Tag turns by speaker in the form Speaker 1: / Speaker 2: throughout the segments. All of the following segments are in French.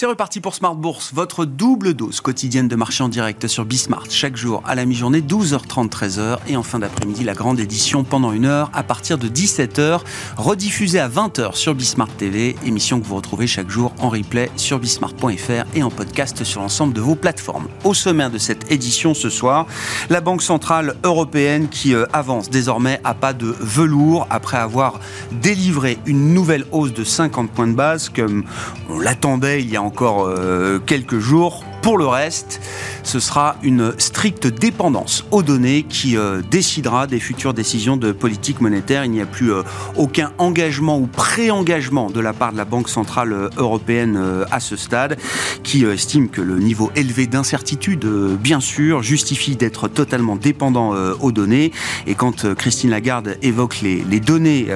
Speaker 1: C'est reparti pour Smart Bourse, votre double dose quotidienne de marché en direct sur Bismart. Chaque jour à la mi-journée, 12h30, 13h. Et en fin d'après-midi, la grande édition pendant une heure à partir de 17h, rediffusée à 20h sur Bismart TV. Émission que vous retrouvez chaque jour en replay sur bismart.fr et en podcast sur l'ensemble de vos plateformes. Au sommaire de cette édition ce soir, la Banque Centrale Européenne qui euh, avance désormais à pas de velours après avoir délivré une nouvelle hausse de 50 points de base comme on l'attendait il y a encore euh, quelques jours pour le reste, ce sera une stricte dépendance aux données qui euh, décidera des futures décisions de politique monétaire. Il n'y a plus euh, aucun engagement ou pré-engagement de la part de la Banque centrale euh, européenne à ce stade, qui estime que le niveau élevé d'incertitude, bien sûr, justifie d'être totalement dépendant aux données. Et quand Christine Lagarde évoque les, les données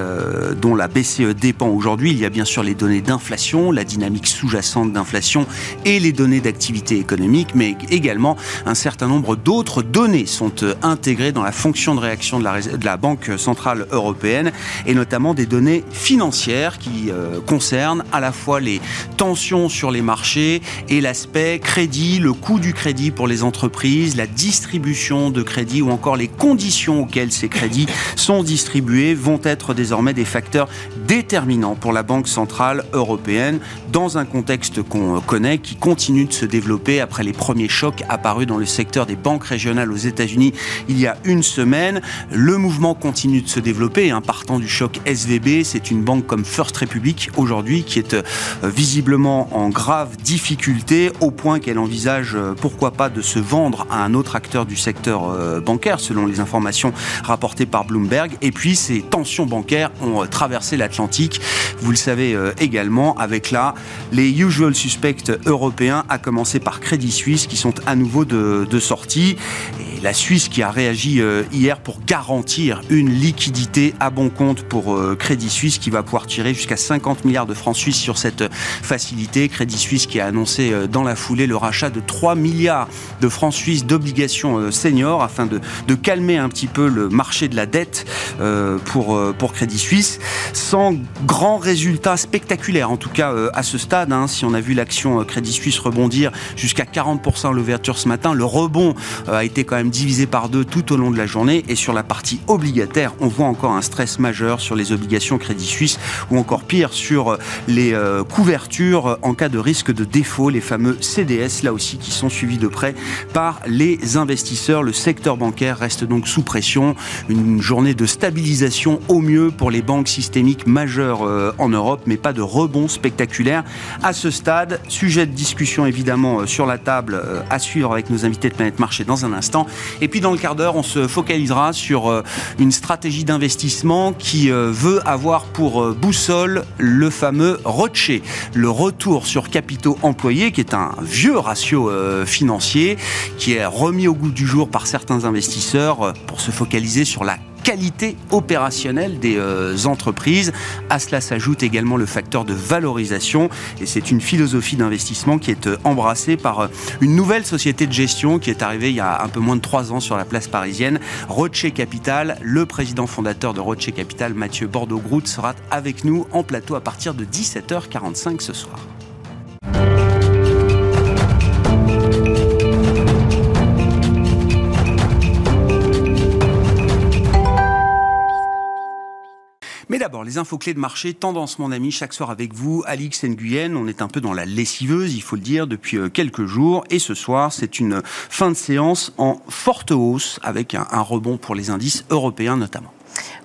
Speaker 1: dont la BCE dépend aujourd'hui, il y a bien sûr les données d'inflation, la dynamique sous-jacente d'inflation et les données d'activité économique, mais également un certain nombre d'autres données sont euh, intégrées dans la fonction de réaction de la, Banque Centrale Européenne, et notamment des données financières qui euh, concernent à la fois les tensions sur les marchés et l'aspect crédit, le coût du crédit pour les entreprises, la distribution de crédit ou encore les conditions auxquelles ces crédits sont distribués vont être désormais des facteurs déterminants pour la Banque Centrale Européenne dans un contexte qu'on connaît qui continue de se développer après les premiers chocs apparus dans le secteur des banques régionales aux États-Unis il y a une semaine. Le mouvement continue de se développer. Hein, partant du choc SVB, c'est une banque comme First Republic aujourd'hui qui est euh, visiblement en grave difficulté au point qu'elle envisage euh, pourquoi pas de se vendre à un autre acteur du secteur euh, bancaire selon les informations rapportées par Bloomberg. Et puis ces tensions bancaires ont traversé l'Atlantique. Vous le savez également avec là les usual suspects européens à commencer par Crédit Suisse qui sont à nouveau de, sortie. La Suisse qui a réagi euh, hier pour garantir une liquidité à bon compte pour euh, Crédit Suisse qui va pouvoir tirer jusqu'à 50 milliards de francs suisses sur cette facilité. Crédit Suisse qui a annoncé euh, dans la foulée le rachat de 3 milliards de francs suisses d'obligations seniors afin de, de, calmer un petit peu le marché de la dette pour, pour Crédit Suisse sans grand résultat spectaculaire en tout cas à ce stade. Hein, si on a vu l'action Crédit Suisse rebondir jusqu'à 40% à l'ouverture ce matin. Le rebond euh, a été quand même divisé par deux tout au long de la journée. Et sur la partie obligataire, on voit encore un stress majeur sur les obligations Crédit Suisse ou encore pire sur euh, les euh, couvertures en cas de risque de défaut, les fameux CDS, là aussi qui sont suivis de près par les investisseurs. Le secteur bancaire reste donc sous pression. Une journée de stabilisation au mieux pour les banques systémiques majeures en Europe, mais pas de rebond spectaculaire à ce stade. Sujet de discussion évidemment euh, sur la table euh, à suivre avec nos invités de Planète Marché dans un instant. Et puis dans le quart d'heure, on se focalisera sur euh, une stratégie d'investissement qui veut avoir pour boussole le fameux ROCE, le retour sur capitaux employés, qui est un vieux ratio financier qui est remis au goût du jour par certains investisseurs pour se focaliser sur la qualité opérationnelle des euh, entreprises. À cela s'ajoute également le facteur de valorisation et c'est une philosophie d'investissement qui est euh, embrassée par euh, une nouvelle société de gestion qui est arrivée il y a un peu moins de trois ans sur la place parisienne, Roche Capital. Le président fondateur de Roche Capital, Mathieu Bordeaux-Grout, sera avec nous en plateau à partir de 17h45 ce soir. Les infos clés de marché, tendance mon ami, chaque soir avec vous, Alix Nguyen. On est un peu dans la lessiveuse, il faut le dire, depuis euh, quelques jours. Et ce soir, c'est une fin de séance en forte hausse, avec un rebond pour les indices européens notamment.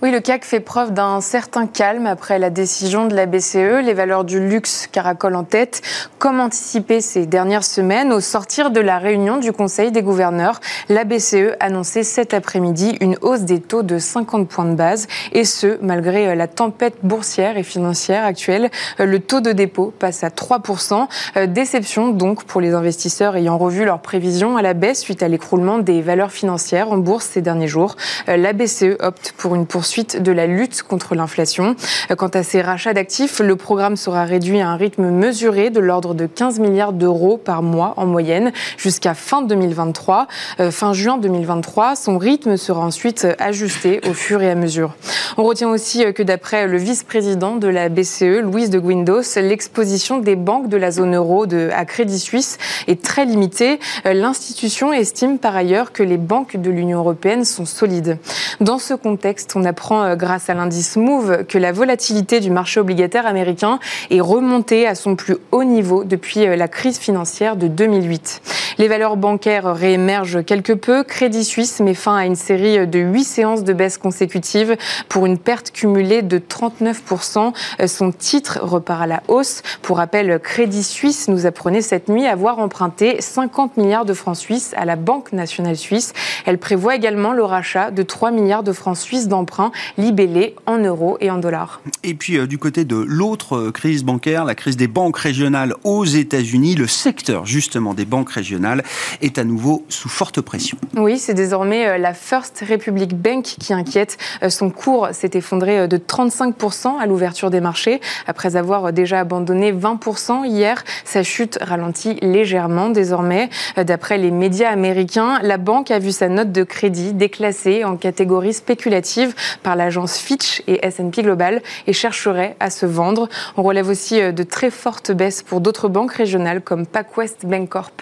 Speaker 2: Oui, le CAC fait preuve d'un certain calme après la décision de la BCE. Les valeurs du luxe caracolent en tête. Comme anticipé ces dernières semaines, au sortir de la réunion du Conseil des gouverneurs, la BCE annonçait cet après-midi une hausse des taux de 50 points de base, et ce, malgré la tempête boursière et financière actuelle. Le taux de dépôt passe à 3%. Euh, déception donc pour les investisseurs ayant revu leurs prévisions à la baisse suite à l'écroulement des valeurs financières en bourse ces derniers jours. Euh, la BCE opte pour une poursuite de la lutte contre l'inflation. Quant à ces rachats d'actifs, le programme sera réduit à un rythme mesuré de l'ordre de 15 milliards d'euros par mois en moyenne jusqu'à fin 2023. Euh, fin juin 2023, son rythme sera ensuite ajusté au fur et à mesure. On retient aussi que d'après le vice-président de la BCE, Louise de Guindos, l'exposition des banques de la zone euro à Crédit Suisse est très limitée. Euh, l'institution estime par ailleurs que les banques de l'Union européenne sont solides. Dans ce contexte, on apprend euh, grâce à l'indice Move que la volatilité du marché obligataire américain est remontée à son plus haut niveau depuis euh, la crise financière de 2008. Les valeurs bancaires réémergent quelque peu. Crédit Suisse met fin à une série de huit séances de baisse consécutives pour une perte cumulée de 39%. Son titre repart à la hausse. Pour rappel, Crédit Suisse nous apprenait cette nuit avoir emprunté 50 milliards de francs suisses à la Banque nationale suisse. Elle prévoit également le rachat de 3 milliards de francs suisses d'emprunts libellés en euros et en dollars.
Speaker 1: Et puis euh, du côté de l'autre euh, crise bancaire, la crise des banques régionales aux États-Unis, le secteur justement des banques régionales est à nouveau sous forte pression.
Speaker 2: Oui, c'est désormais euh, la First Republic Bank qui inquiète. Son cours s'est effondré de 35% à l'ouverture des marchés après avoir déjà abandonné 20% hier. Sa chute ralentit légèrement désormais. D'après les médias américains, la banque a vu sa note de crédit déclassée en catégorie spéculative par l'agence Fitch et S&P Global et chercherait à se vendre. On relève aussi de très fortes baisses pour d'autres banques régionales comme PacWest Bancorp.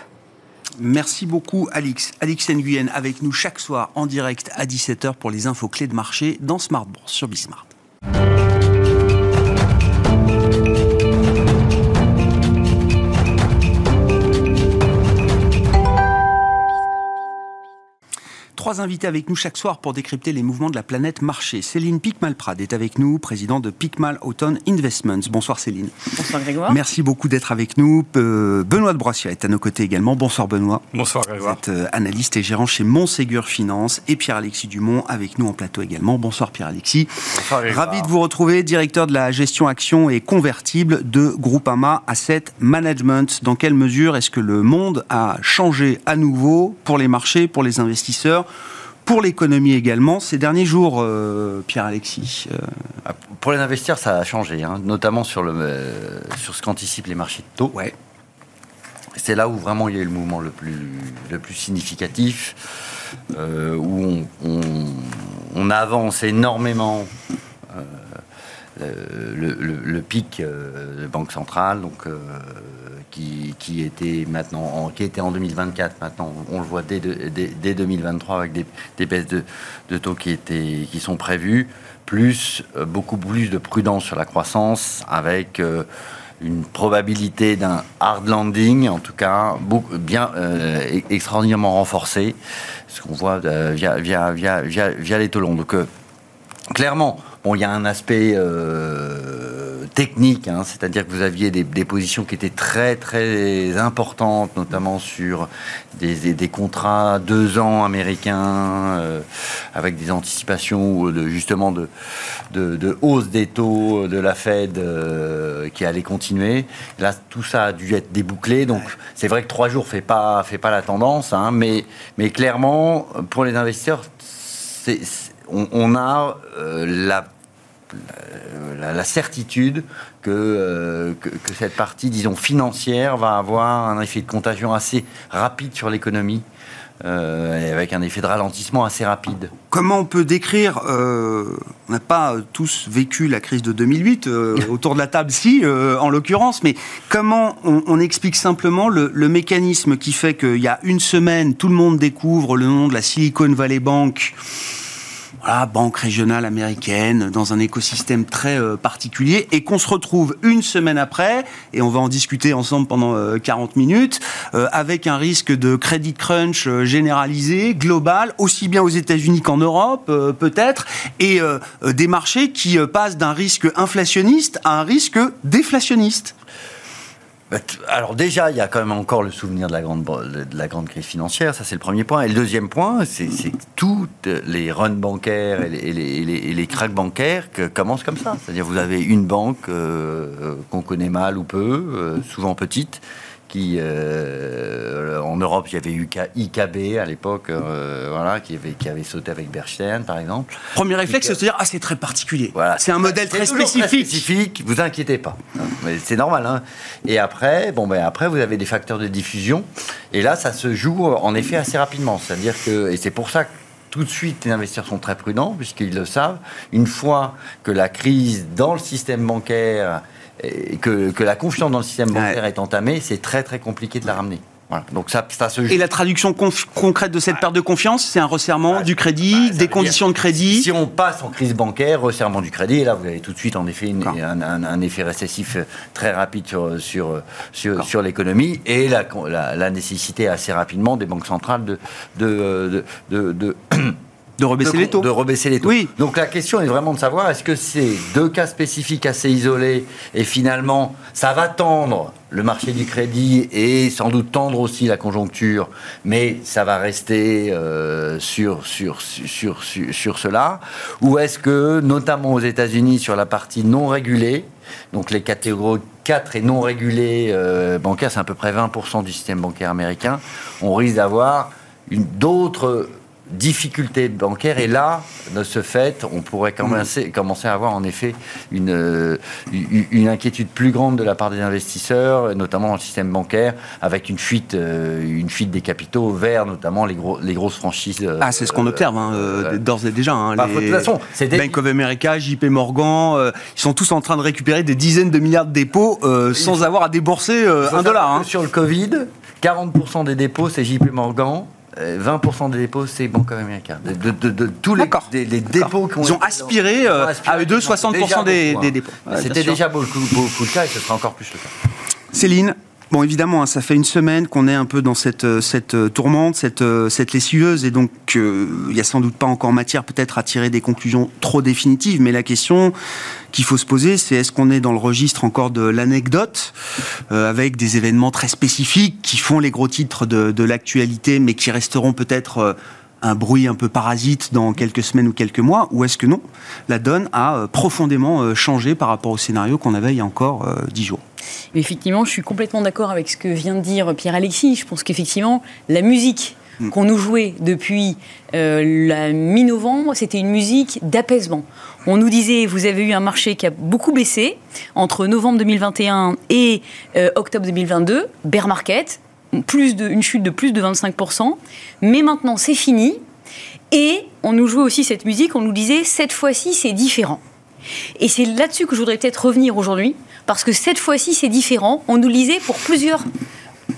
Speaker 1: Merci beaucoup, Alix. Alix Nguyen avec nous chaque soir en direct à 17h pour les infos clés de marché dans Smart Bourse sur Bismart. Trois invités avec nous chaque soir pour décrypter les mouvements de la planète marché. Céline Picmal-Prade est avec nous, présidente de Picmal Autumn Investments. Bonsoir Céline.
Speaker 3: Bonsoir Grégoire.
Speaker 1: Merci beaucoup d'être avec nous. Benoît de Broissia est à nos côtés également. Bonsoir Benoît.
Speaker 4: Bonsoir Grégoire.
Speaker 1: Vous êtes euh, analyste et gérant chez Montségur Finance et Pierre-Alexis Dumont avec nous en plateau également. Bonsoir Pierre-Alexis.
Speaker 4: Bonsoir Grégoire.
Speaker 1: Ravi de vous retrouver, directeur de la gestion action et convertible de Groupama Asset Management. Dans quelle mesure est-ce que le monde a changé à nouveau pour les marchés, pour les investisseurs pour l'économie également ces derniers jours, euh, Pierre-Alexis euh,
Speaker 5: ah, Pour les investisseurs, ça a changé, hein, notamment sur, le, euh, sur ce qu'anticipent les marchés de taux.
Speaker 1: Ouais.
Speaker 5: C'est là où vraiment il y a eu le mouvement le plus, le plus significatif, où on, on, avance énormément le, le, pic de Banque centrale, donc qui, était maintenant en, qui était en 2024. Maintenant, on le voit dès, dès, 2023 avec des, baisses de, taux qui, étaient, qui sont prévues, plus euh, beaucoup plus de prudence sur la croissance avec euh, une probabilité d'un hard landing, en tout cas bien euh, e-, extraordinairement renforcé, ce qu'on voit via, via, via, via, les taux longs. Donc, clairement, bon, il y a un aspect technique, hein, c'est-à-dire que vous aviez des, positions qui étaient très très importantes, notamment sur des, des contrats deux ans américains euh, avec des anticipations de, justement de, de, hausse des taux de la Fed euh, qui allait continuer. Là, tout ça a dû être débouclé, donc c'est vrai que trois jours fait pas fait pas la tendance, hein, mais mais clairement pour les investisseurs, on, a euh, la la, certitude euh, que, que, cette partie, disons, financière va avoir un effet de contagion assez rapide sur l'économie. Euh, avec un effet de ralentissement assez rapide.
Speaker 1: Comment on peut décrire, euh, on n'a pas tous vécu la crise de 2008, autour de la table si, en l'occurrence, mais comment on, explique simplement le, le, mécanisme qui fait qu'il y a une semaine, tout le monde découvre le nom de la Silicon Valley Bank banque régionale américaine, dans un écosystème très euh, particulier, et qu'on se retrouve une semaine après, et on va en discuter ensemble pendant 40 euh, minutes, euh, avec un risque de credit crunch généralisé, global, aussi bien aux États-Unis qu'en Europe, peut-être, et des marchés qui passent d'un risque inflationniste à un risque déflationniste.
Speaker 5: Bah, alors déjà, il y a quand même encore le souvenir de la grande, de la grande crise financière, ça c'est le premier point. Et le deuxième point, c'est que toutes les runs bancaires et les, cracks bancaires que commencent comme ça. C'est-à-dire vous avez une banque euh, qu'on connaît mal ou peu, euh, souvent petite, qui, euh, en Europe, il y avait eu IKB à l'époque, euh, voilà, qui avait, qui avait sauté avec Bernstein, par exemple.
Speaker 1: Premier réflexe, c'est de se dire, ah, c'est très particulier. Voilà. C'est un modèle très spécifique. Très
Speaker 5: spécifique, vous inquiétez pas. Mais c'est normal. Hein. Et après, bon, ben, après, vous avez des facteurs de diffusion. Et là, ça se joue en effet assez rapidement. C'est-à-dire que, et c'est pour ça que tout de suite, les investisseurs sont très prudents, puisqu'ils le savent. Une fois que la crise dans le système bancaire que, que, la confiance dans le système bancaire est entamée, c'est très très compliqué de la ramener. Voilà. Donc ça, ça se...
Speaker 1: Et la traduction concrète de cette perte de confiance, c'est un resserrement du crédit, des conditions de crédit
Speaker 5: Si on passe en crise bancaire, resserrement du crédit, et là vous avez tout de suite en effet un, un, effet récessif très rapide sur, sur, sur, sur l'économie et la, la, la, nécessité assez rapidement des banques centrales de, de, de, de
Speaker 1: De rebaisser les taux.
Speaker 5: De rebaisser les taux. Oui. Donc la question est vraiment de savoir est-ce que c'est deux cas spécifiques assez isolés et finalement ça va tendre le marché du crédit et sans doute tendre aussi la conjoncture, mais ça va rester euh, sur, sur, sur, sur, sur cela? Ou est-ce que, notamment aux États-Unis, sur la partie non régulée, donc les catégories 4 et non régulées euh, bancaires, c'est à peu près 20% du système bancaire américain, on risque d'avoir d'autres difficultés bancaires. Et là, de ce fait, on pourrait commencer, commencer à avoir en effet une, euh, une inquiétude plus grande de la part des investisseurs, notamment dans le système bancaire, avec une fuite, euh, une fuite des capitaux vers notamment les, gros, les grosses franchises. Euh,
Speaker 1: ah, c'est ce qu'on observe hein, d'ores et déjà. Hein, bah, les... De toute façon, Bank of America, JP Morgan, ils sont tous en train de récupérer des dizaines de milliards de dépôts sans avoir à débourser un dollar. Hein.
Speaker 5: Sur le Covid, 40% des dépôts, c'est JP Morgan. 20% des dépôts, c'est Banque américaine. De, de, de, tous les, les, dépôts
Speaker 1: qui ont, Ils ont aspiré, euh, à eux deux 60% des, des, dépôts.
Speaker 5: C'était déjà beaucoup, beaucoup le cas et ce sera encore plus le cas.
Speaker 1: Céline Bon, évidemment, hein, ça fait une semaine qu'on est un peu dans cette, euh, cette euh, tourmente, cette, euh, cette lessiveuse, et donc il n'y a sans doute pas encore matière peut-être à tirer des conclusions trop définitives, mais la question qu'il faut se poser, c'est est-ce qu'on est dans le registre encore de l'anecdote, avec des événements très spécifiques qui font les gros titres de, de l'actualité, mais qui resteront peut-être un bruit un peu parasite dans quelques semaines ou quelques mois, ou est-ce que non La donne a profondément changé par rapport au scénario qu'on avait il y a encore dix jours
Speaker 3: effectivement, je suis complètement d'accord avec ce que vient de dire Pierre-Alexis. Je pense qu'effectivement, la musique mm. qu'on nous jouait depuis euh, la mi-novembre, c'était une musique d'apaisement. On nous disait, vous avez eu un marché qui a beaucoup baissé entre novembre 2021 et euh, octobre 2022, bear market, plus de, une chute de plus de 25%, mais maintenant c'est fini. Et on nous jouait aussi cette musique, on nous disait, cette fois-ci c'est différent. Et c'est là-dessus que je voudrais peut-être revenir aujourd'hui, parce que cette fois-ci, c'est différent. On nous lisait pour plusieurs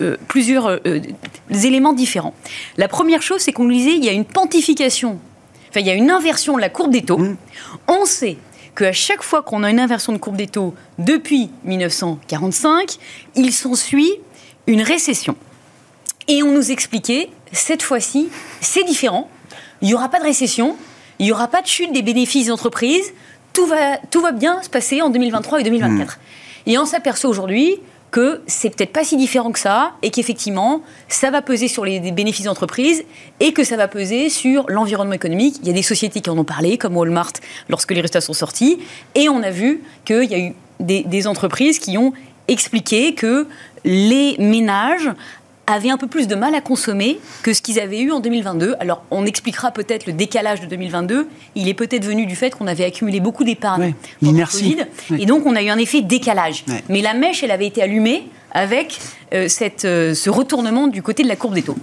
Speaker 3: euh, plusieurs euh, euh, éléments différents. La première chose, c'est qu'on nous disait il y a une pontification, enfin il y a une inversion de la courbe des taux. Mmh. On sait qu'à chaque fois qu'on a une inversion de courbe des taux depuis 1945, il s'ensuit une récession. Et on nous expliquait cette fois-ci, c'est différent. Il n'y aura pas de récession, il n'y aura pas de chute des bénéfices d'entreprise, tout va, tout va bien se passer en 2023 et 2024. Hmm. Et on s'aperçoit aujourd'hui que c'est peut-être pas si différent que ça et qu'effectivement, ça va peser sur les bénéfices d'entreprise et que ça va peser sur l'environnement économique. Il y a des sociétés qui en ont parlé, comme Walmart, lorsque les résultats sont sortis, et on a vu qu'il y a eu des, des entreprises qui ont expliqué que les ménages avaient un peu plus de mal à consommer que ce qu'ils avaient eu en 2022. Alors, on expliquera peut-être le décalage de 2022. Il est peut-être venu du fait qu'on avait accumulé beaucoup d'épargne
Speaker 1: pendant le Covid.
Speaker 3: Et donc, on a eu un effet décalage. Mais la mèche, elle avait été allumée avec euh, cette, euh, ce retournement du côté de la courbe des taux.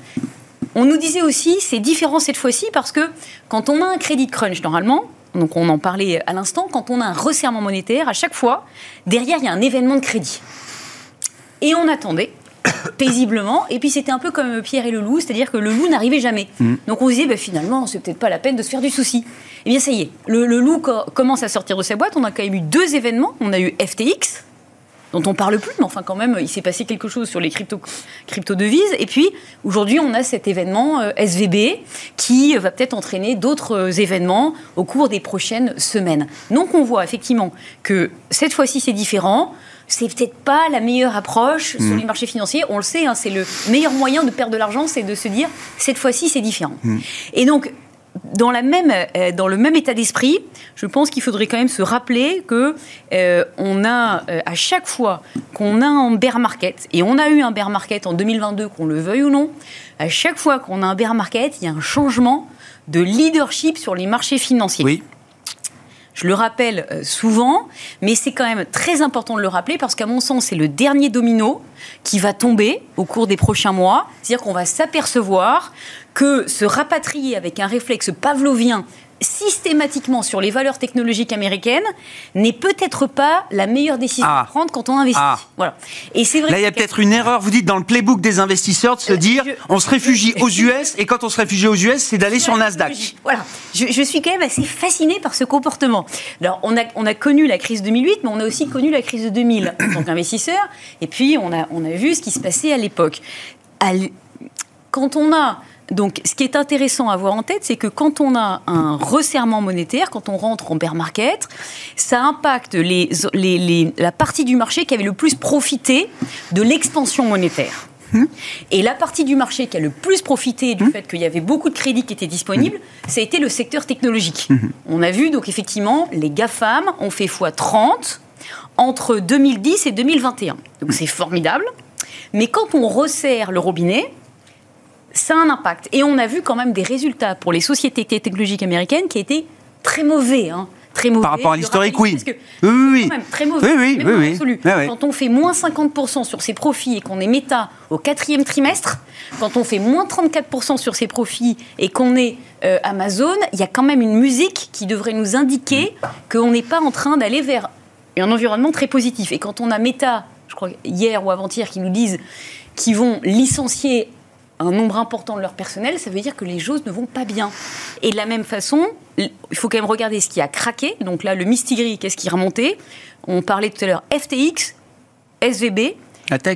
Speaker 3: On nous disait aussi, c'est différent cette fois-ci parce que quand on a un crédit crunch, normalement, donc on en parlait à l'instant, quand on a un resserrement monétaire, à chaque fois, derrière, il y a un événement de crédit. Et on attendait paisiblement. Et puis c'était un peu comme Pierre et le loup, c'est-à-dire que le loup n'arrivait jamais. Mm. Donc on se disait, bah, finalement, c'est peut-être pas la peine de se faire du souci. Eh bien ça y est, le, loup commence à sortir de sa boîte. On a quand même eu deux événements. On a eu FTX, dont on parle plus, mais enfin quand même, il s'est passé quelque chose sur les crypto, crypto devises. Et puis aujourd'hui, on a cet événement euh, SVB qui va peut-être entraîner d'autres euh, événements au cours des prochaines semaines. Donc on voit effectivement que cette fois-ci c'est différent c'est peut-être pas la meilleure approche sur mm. les marchés financiers. On le sait, hein, c'est le meilleur moyen de perdre de l'argent, c'est de se dire cette fois-ci c'est différent. Mm. Et donc dans, la même, euh, dans le même état d'esprit, je pense qu'il faudrait quand même se rappeler que euh, on a euh, à chaque fois qu'on a un bear market, et on a eu un bear market en 2022, qu'on le veuille ou non, à chaque fois qu'on a un bear market, il y a un changement de leadership sur les marchés financiers.
Speaker 1: Oui.
Speaker 3: Je le rappelle euh, souvent, mais c'est quand même très important de le rappeler parce qu'à mon sens, c'est le dernier domino qui va tomber au cours des prochains mois. C'est-à-dire qu'on va s'apercevoir que se rapatrier avec un réflexe pavlovien systématiquement sur les valeurs technologiques américaines n'est peut-être pas la meilleure décision
Speaker 1: Ah.
Speaker 3: à prendre quand on investit.
Speaker 1: Ah.
Speaker 3: Voilà. Et c'est vrai.
Speaker 1: Là, il y a peut-être une erreur. Vous dites dans le playbook des investisseurs de se
Speaker 3: Euh,
Speaker 1: dire
Speaker 3: je-
Speaker 1: on se réfugie aux US et quand on se réfugie aux US, c'est d'aller sur Nasdaq.
Speaker 3: Voilà, je, suis quand même assez fascinée par ce comportement. Alors, on a, on a connu la crise 2008, mais on a aussi connu la crise de 2000 en tant qu'investisseur. Et puis, on a, on a vu ce qui se passait à l'époque. Quand on a. Donc, ce qui est intéressant à avoir en tête, c'est que quand on a un resserrement monétaire, quand on rentre en bear market, ça impacte les, les- les- la partie du marché qui avait le plus profité de l'expansion monétaire. Et la partie du marché qui a le plus profité du fait qu'il y avait beaucoup de crédits qui étaient disponibles, ça a été le secteur technologique. On a vu donc effectivement les GAFAM ont fait x30 entre 2010 et 2021. Donc c'est formidable. Mais quand on resserre le robinet, ça a un impact. Et on a vu quand même des résultats pour les sociétés technologiques américaines qui étaient très mauvais. hein. Très mauvais.
Speaker 1: Par rapport à l'historique, oui.
Speaker 3: parce que
Speaker 1: Oui, oui, oui.
Speaker 3: quand même très mauvais.
Speaker 1: Oui, oui,
Speaker 3: même
Speaker 1: oui.
Speaker 3: Quand on fait moins 50% sur ses profits et qu'on est méta au quatrième trimestre, quand on fait moins 34% sur ses profits et qu'on est euh, Amazon, il y a quand même une musique qui devrait nous indiquer qu'on n'est pas en train d'aller vers un environnement très positif. Et quand on a méta, je crois hier ou avant-hier, qui nous disent qu'ils vont licencier un nombre important de leur personnel, ça veut dire que les choses ne vont pas bien. Et de la même façon, il faut quand même regarder ce qui a craqué. Donc là, le Mistigri, qu'est-ce qui est remonté? On parlait tout à l'heure FTX, SVB.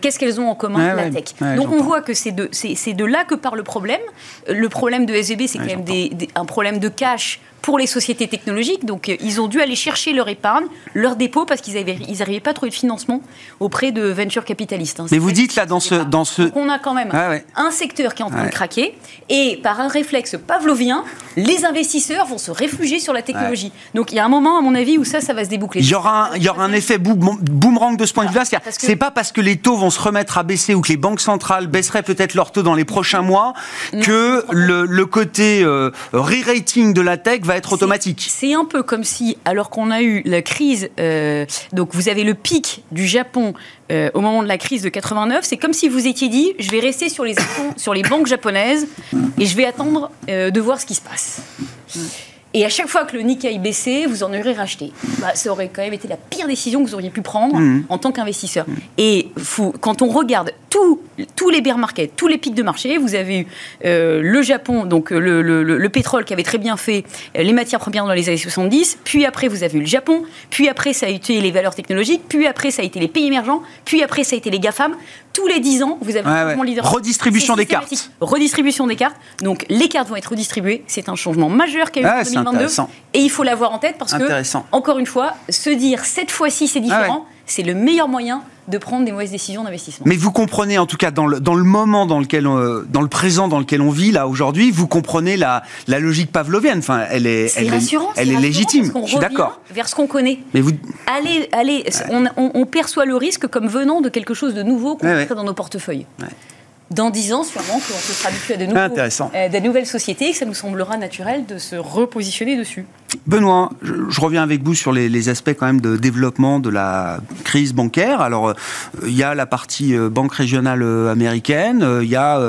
Speaker 3: Qu'est-ce qu'elles ont en commun?
Speaker 1: Ouais,
Speaker 3: La tech.
Speaker 1: Ouais,
Speaker 3: Donc on voit que c'est de, c'est, c'est de là que part le problème. Le problème de SVB, c'est quand même
Speaker 1: j'entends.
Speaker 3: des- des- un problème de cash pour les sociétés technologiques. Donc euh, ils ont dû aller chercher leur épargne, leur dépôt, parce qu'ils n'arrivaient pas à trouver de financement auprès de venture capitalistes. hein.
Speaker 1: Mais
Speaker 3: C'est
Speaker 1: vous dites là dans ce, dans ce,
Speaker 3: Donc on a quand même
Speaker 1: ouais.
Speaker 3: un secteur qui est en train
Speaker 1: Ouais.
Speaker 3: de craquer et par un réflexe pavlovien, les investisseurs vont se réfugier sur la technologie. Donc il y a un moment, à mon avis, où ça, ça va se déboucler.
Speaker 1: Il y aura un, il y aura un effet boom- boomerang de ce point de vue-là.
Speaker 3: Parce que-
Speaker 1: C'est pas parce que les taux vont se remettre à baisser ou que les banques centrales baisseraient peut-être leurs taux dans les prochains mois que le, le côté euh, re-rating de la tech va être automatique.
Speaker 3: C'est un peu comme si, alors qu'on a eu la crise, euh, donc vous avez le pic du Japon euh, au moment de la crise de 89, c'est comme si vous étiez dit, je vais rester sur les, sur les banques japonaises et je vais attendre euh, de voir ce qui se passe. Et à chaque fois que le Nikkei baissait, vous en aurez racheté. Bah, ça aurait quand même été la pire décision que vous auriez pu prendre en tant qu'investisseur. Et faut- quand on regarde tous- tous les bear markets, tous les pics de marché, vous avez eu euh, le Japon, donc euh, le, le- le- le pétrole qui avait très bien fait euh, les matières premières dans les années 70, puis après vous avez eu le Japon, puis après ça a été les valeurs technologiques, puis après ça a été les pays émergents, puis après ça a été les GAFAM. Tous les 10 ans, vous avez un changement
Speaker 1: ouais. Redistribution des cartes.
Speaker 3: Redistribution des cartes. Donc les cartes vont être redistribuées. C'est un changement majeur qu'il y a eu en
Speaker 1: c'est
Speaker 3: 2022.
Speaker 1: intéressant.
Speaker 3: Et il faut l'avoir en tête parce que, encore une fois, se dire cette fois-ci c'est différent,
Speaker 1: Ah ouais.
Speaker 3: C'est le meilleur moyen de prendre des mauvaises décisions d'investissement.
Speaker 1: Mais vous comprenez, en tout cas, dans le, dans le moment dans lequel, on- dans le présent dans lequel on vit là aujourd'hui, vous comprenez la, la logique pavlovienne. Enfin, elle est,
Speaker 3: C'est
Speaker 1: elle est, elle est légitime. Je suis d'accord.
Speaker 3: Vers ce qu'on connaît.
Speaker 1: Mais vous,
Speaker 3: Allez, allez, on, on- on perçoit le risque comme venant de quelque chose de nouveau qu'on
Speaker 1: ouais.
Speaker 3: dans nos portefeuilles. Dans dix ans, sûrement, qu'on se sera habitué à de, nouveaux, euh, nouvelles sociétés et que ça nous semblera naturel de se repositionner dessus.
Speaker 1: Benoît, je, je reviens avec vous sur les, les aspects quand même de développement de la crise bancaire. Alors, euh, il y a la partie euh, banque régionale américaine, il y a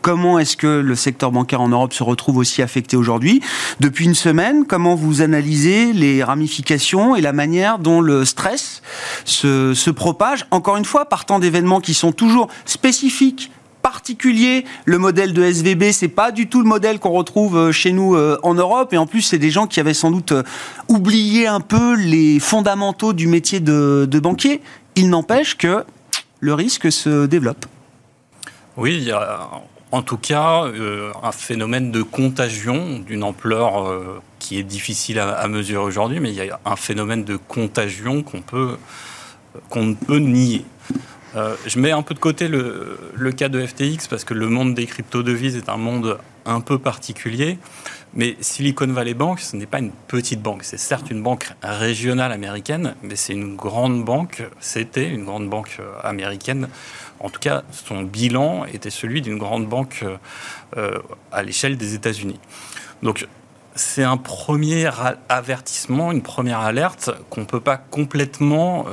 Speaker 1: comment est-ce que le secteur bancaire en Europe se retrouve aussi affecté aujourd'hui. Depuis une semaine, comment vous analysez les ramifications et la manière dont le stress se, se propage, encore une fois, partant d'événements qui sont toujours spécifiques particulier. Le modèle de SVB, c'est pas du tout le modèle qu'on retrouve euh, chez nous euh, en Europe. Et en plus, c'est des gens qui avaient sans doute euh, oublié un peu les fondamentaux du métier de, banquier. Il n'empêche que le risque se développe.
Speaker 4: Oui, il y a en tout cas un phénomène de contagion d'une ampleur qui est difficile à, à mesurer aujourd'hui, mais il y a un phénomène de contagion qu'on peut qu'on ne peut nier. Euh, je mets un peu de côté le, cas de FTX parce que le monde des crypto-devises est un monde un peu particulier. Mais Silicon Valley Bank, ce n'est pas une petite banque. C'est certes une banque régionale américaine, mais c'est une grande banque. C'était une grande banque euh, américaine. En tout cas, son bilan était celui d'une grande banque euh, à l'échelle des États-Unis. Donc, c'est un premier avertissement, une première alerte qu'on ne peut pas complètement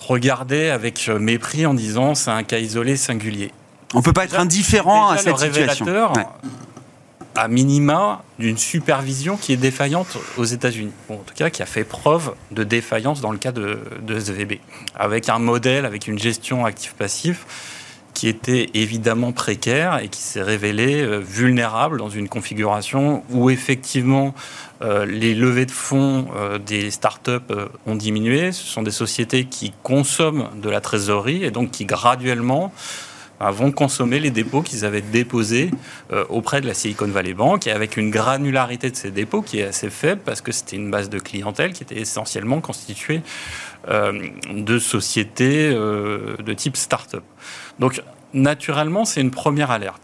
Speaker 4: regarder avec mépris en disant c'est un cas isolé singulier.
Speaker 1: On ne peut pas être indifférent à cette situation.
Speaker 4: à minima d'une supervision qui est défaillante aux États-Unis, en tout cas qui a fait preuve de défaillance dans le cas de, de SVB, avec un modèle, avec une gestion actif-passif qui était évidemment précaire et qui s'est révélé euh, vulnérable dans une configuration où effectivement euh, les levées de fonds euh, des startups ont diminué. Ce sont des sociétés qui consomment de la trésorerie et donc qui graduellement vont consommer les dépôts qu'ils avaient déposés auprès de la Silicon Valley Bank et avec une granularité de ces dépôts qui est assez faible parce que c'était une base de clientèle qui était essentiellement constituée de sociétés euh, de type start-up. Donc naturellement, c'est une première alerte.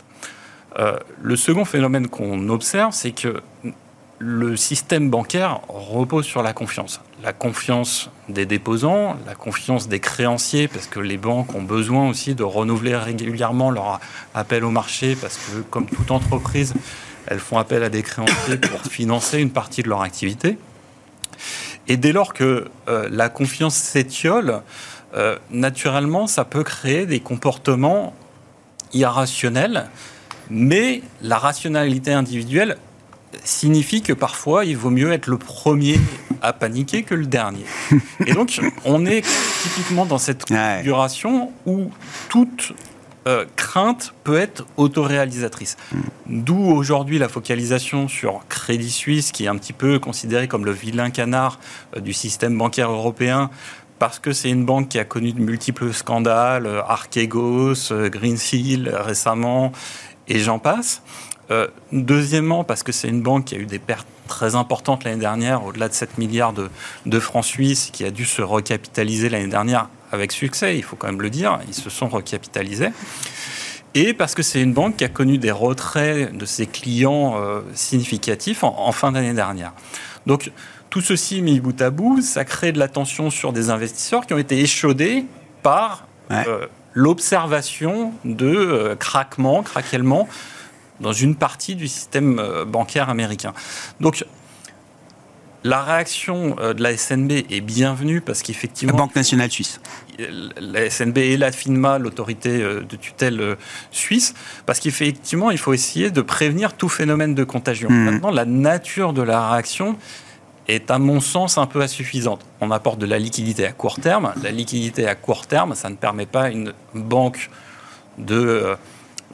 Speaker 4: le second phénomène qu'on observe, c'est que le système bancaire repose sur la confiance. La confiance des déposants, la confiance des créanciers, parce que les banques ont besoin aussi de renouveler régulièrement leur appel au marché, parce que comme toute entreprise, elles font appel à des créanciers pour financer une partie de leur activité. Et dès lors que euh, la confiance s'étiole, euh, naturellement, ça peut créer des comportements irrationnels, mais la rationalité individuelle signifie que parfois il vaut mieux être le premier à paniquer que le dernier. Et donc on est typiquement dans cette configuration où toute euh, crainte peut être autoréalisatrice. D'où aujourd'hui la focalisation sur Crédit Suisse, qui est un petit peu considéré comme le vilain canard euh, du système bancaire européen, parce que c'est une banque qui a connu de multiples scandales, euh, Archegos, Greensill récemment, et j'en passe. Euh, deuxièmement, parce que c'est une banque qui a eu des pertes très importantes l'année dernière, au-delà de 7 milliards de, francs suisses, qui a dû se recapitaliser l'année dernière avec succès, il faut quand même le dire, ils se sont recapitalisés. Et parce que c'est une banque qui a connu des retraits de ses clients euh, significatifs en, fin d'année dernière. Donc, tout ceci mis bout à bout, ça crée de la tension sur des investisseurs qui ont été échaudés par euh, l'observation de craquements, craquellements dans une partie du système euh, bancaire américain. Donc, la réaction euh, de la SNB est bienvenue parce qu'effectivement.
Speaker 1: La Banque nationale suisse.
Speaker 4: La SNB et la FINMA, l'autorité euh, de tutelle suisse, parce qu'effectivement, il faut essayer de prévenir tout phénomène de contagion. Hmm. Maintenant, la nature de la réaction est, à mon sens, un peu insuffisante. On apporte de la liquidité à court terme. La liquidité à court terme, ça ne permet pas à une banque de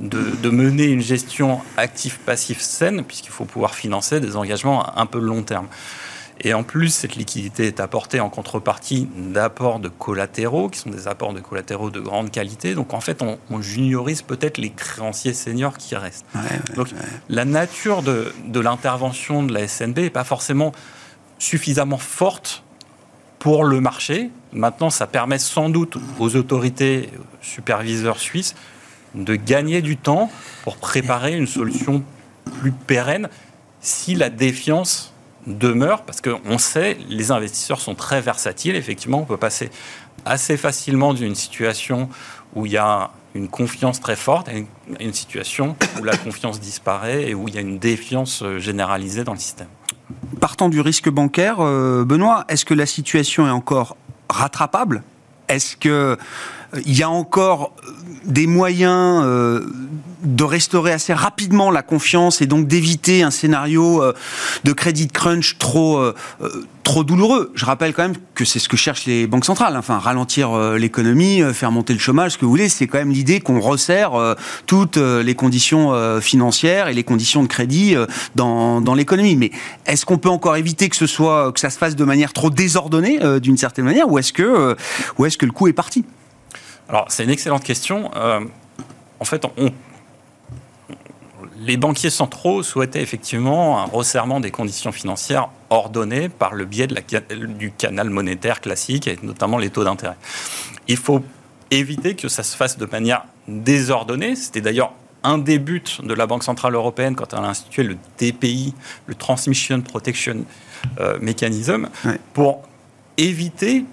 Speaker 4: de, mener une gestion actif-passif saine, puisqu'il faut pouvoir financer des engagements un peu long terme. Et en plus, cette liquidité est apportée en contrepartie d'apports de collatéraux, qui sont des apports de collatéraux de grande qualité. Donc en fait, on, juniorise peut-être les créanciers seniors qui restent. Donc la nature de, de l'intervention de la SNB n'est pas forcément suffisamment forte pour le marché. Maintenant, ça permet sans doute aux autorités superviseurs suisses de gagner du temps pour préparer une solution plus pérenne si la défiance demeure, parce qu'on sait, les investisseurs sont très versatiles. Effectivement, on peut passer assez facilement d'une situation où il y a une confiance très forte à une, situation où la confiance disparaît et où il y a une défiance euh, généralisée dans le système.
Speaker 1: Partant du risque bancaire, euh, Benoît, est-ce que la situation est encore rattrapable? Est-ce que il y a encore euh, des moyens euh, de restaurer assez rapidement la confiance et donc d'éviter un scénario euh, de crédit crunch trop trop douloureux. Je rappelle quand même que c'est ce que cherchent les banques centrales. Enfin, ralentir l'économie, faire monter le chômage, ce que vous voulez, c'est quand même l'idée qu'on resserre toutes les conditions financières et les conditions de crédit dans, dans l'économie. Mais est-ce qu'on peut encore éviter que ce soit que ça se fasse de manière trop désordonnée d'une certaine manière, ou est-ce que ou est-ce que le coup est parti?
Speaker 4: Alors, c'est une excellente question. Euh, en fait, les banquiers centraux souhaitaient effectivement un resserrement des conditions financières ordonnées par le biais de la, du canal monétaire classique, et notamment les taux d'intérêt. Il faut éviter que ça se fasse de manière désordonnée. C'était d'ailleurs un des buts de la Banque Centrale Européenne quand elle a institué le TPI, le Transmission Protection euh, Mechanism, pour éviter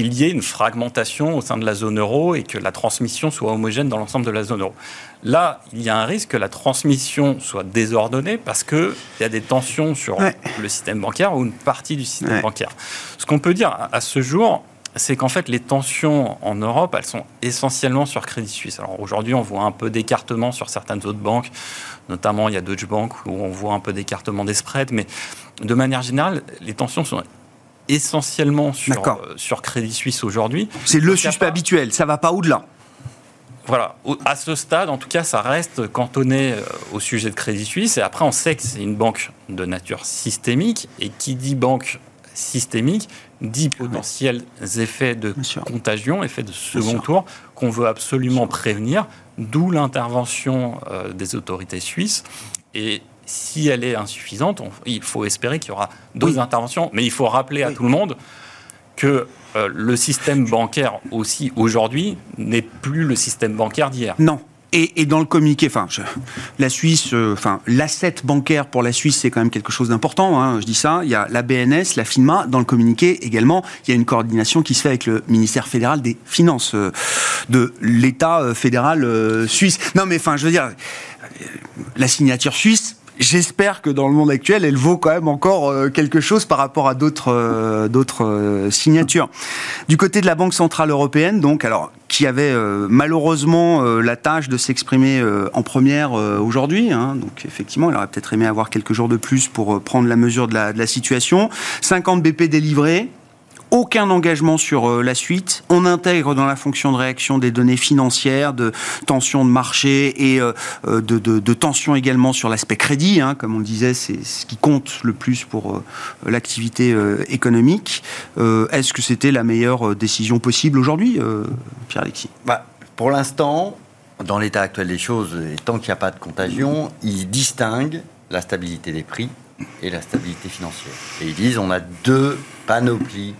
Speaker 4: qu'il y ait une fragmentation au sein de la zone euro et que la transmission soit homogène dans l'ensemble de la zone euro. Là, il y a un risque que la transmission soit désordonnée parce qu'il y a des tensions sur le système bancaire ou une partie du système bancaire. Ce qu'on peut dire à ce jour, c'est qu'en fait, les tensions en Europe, elles sont essentiellement sur Crédit Suisse. Alors aujourd'hui, on voit un peu d'écartement sur certaines autres banques, notamment il y a Deutsche Bank où on voit un peu d'écartement des spreads, mais de manière générale, les tensions sont essentiellement sur, euh, sur Crédit Suisse aujourd'hui.
Speaker 1: C'est le suspect habituel, ça va pas au-delà.
Speaker 4: Voilà, à ce stade, en tout cas, ça reste cantonné euh, au sujet de Crédit Suisse. Et après, on sait que c'est une banque de nature systémique. Et qui dit banque systémique dit potentiels effets de contagion, effets de second tour qu'on veut absolument prévenir, d'où l'intervention euh, des autorités suisses. Et si elle est insuffisante, il faut espérer qu'il y aura d'autres interventions. Mais il faut rappeler à tout le monde que euh, le système bancaire aussi aujourd'hui n'est plus le système bancaire d'hier.
Speaker 1: Non, et, dans le communiqué, enfin, la Suisse, euh, enfin, l'asset bancaire pour la Suisse, c'est quand même quelque chose d'important. Hein, je dis ça. Il y a la BNS, la FINMA. Dans le communiqué également, il y a une coordination qui se fait avec le ministère fédéral des Finances euh, de l'État fédéral suisse. Non, mais enfin, je veux dire, la signature suisse, J'espère que dans le monde actuel, elle vaut quand même encore euh, quelque chose par rapport à d'autres euh, d'autres euh, signatures. Du côté de la Banque centrale européenne, donc, alors qui avait malheureusement la tâche de s'exprimer en première aujourd'hui. Hein, donc effectivement, elle aurait peut-être aimé avoir quelques jours de plus pour prendre la mesure de la, de la situation. 50 BP délivrés, aucun engagement sur euh, la suite. On intègre dans la fonction de réaction des données financières, de tensions de marché et euh, euh, de, tensions également sur l'aspect crédit. Hein. comme on le disait, c'est ce qui compte le plus pour l'activité économique. Est-ce que c'était la meilleure décision possible aujourd'hui, Pierre-Alexis?
Speaker 5: Bah, Pour l'instant, dans l'état actuel des choses, et tant qu'il n'y a pas de contagion, ils distinguent la stabilité des prix et la stabilité financière. Et ils disent on a deux panoplies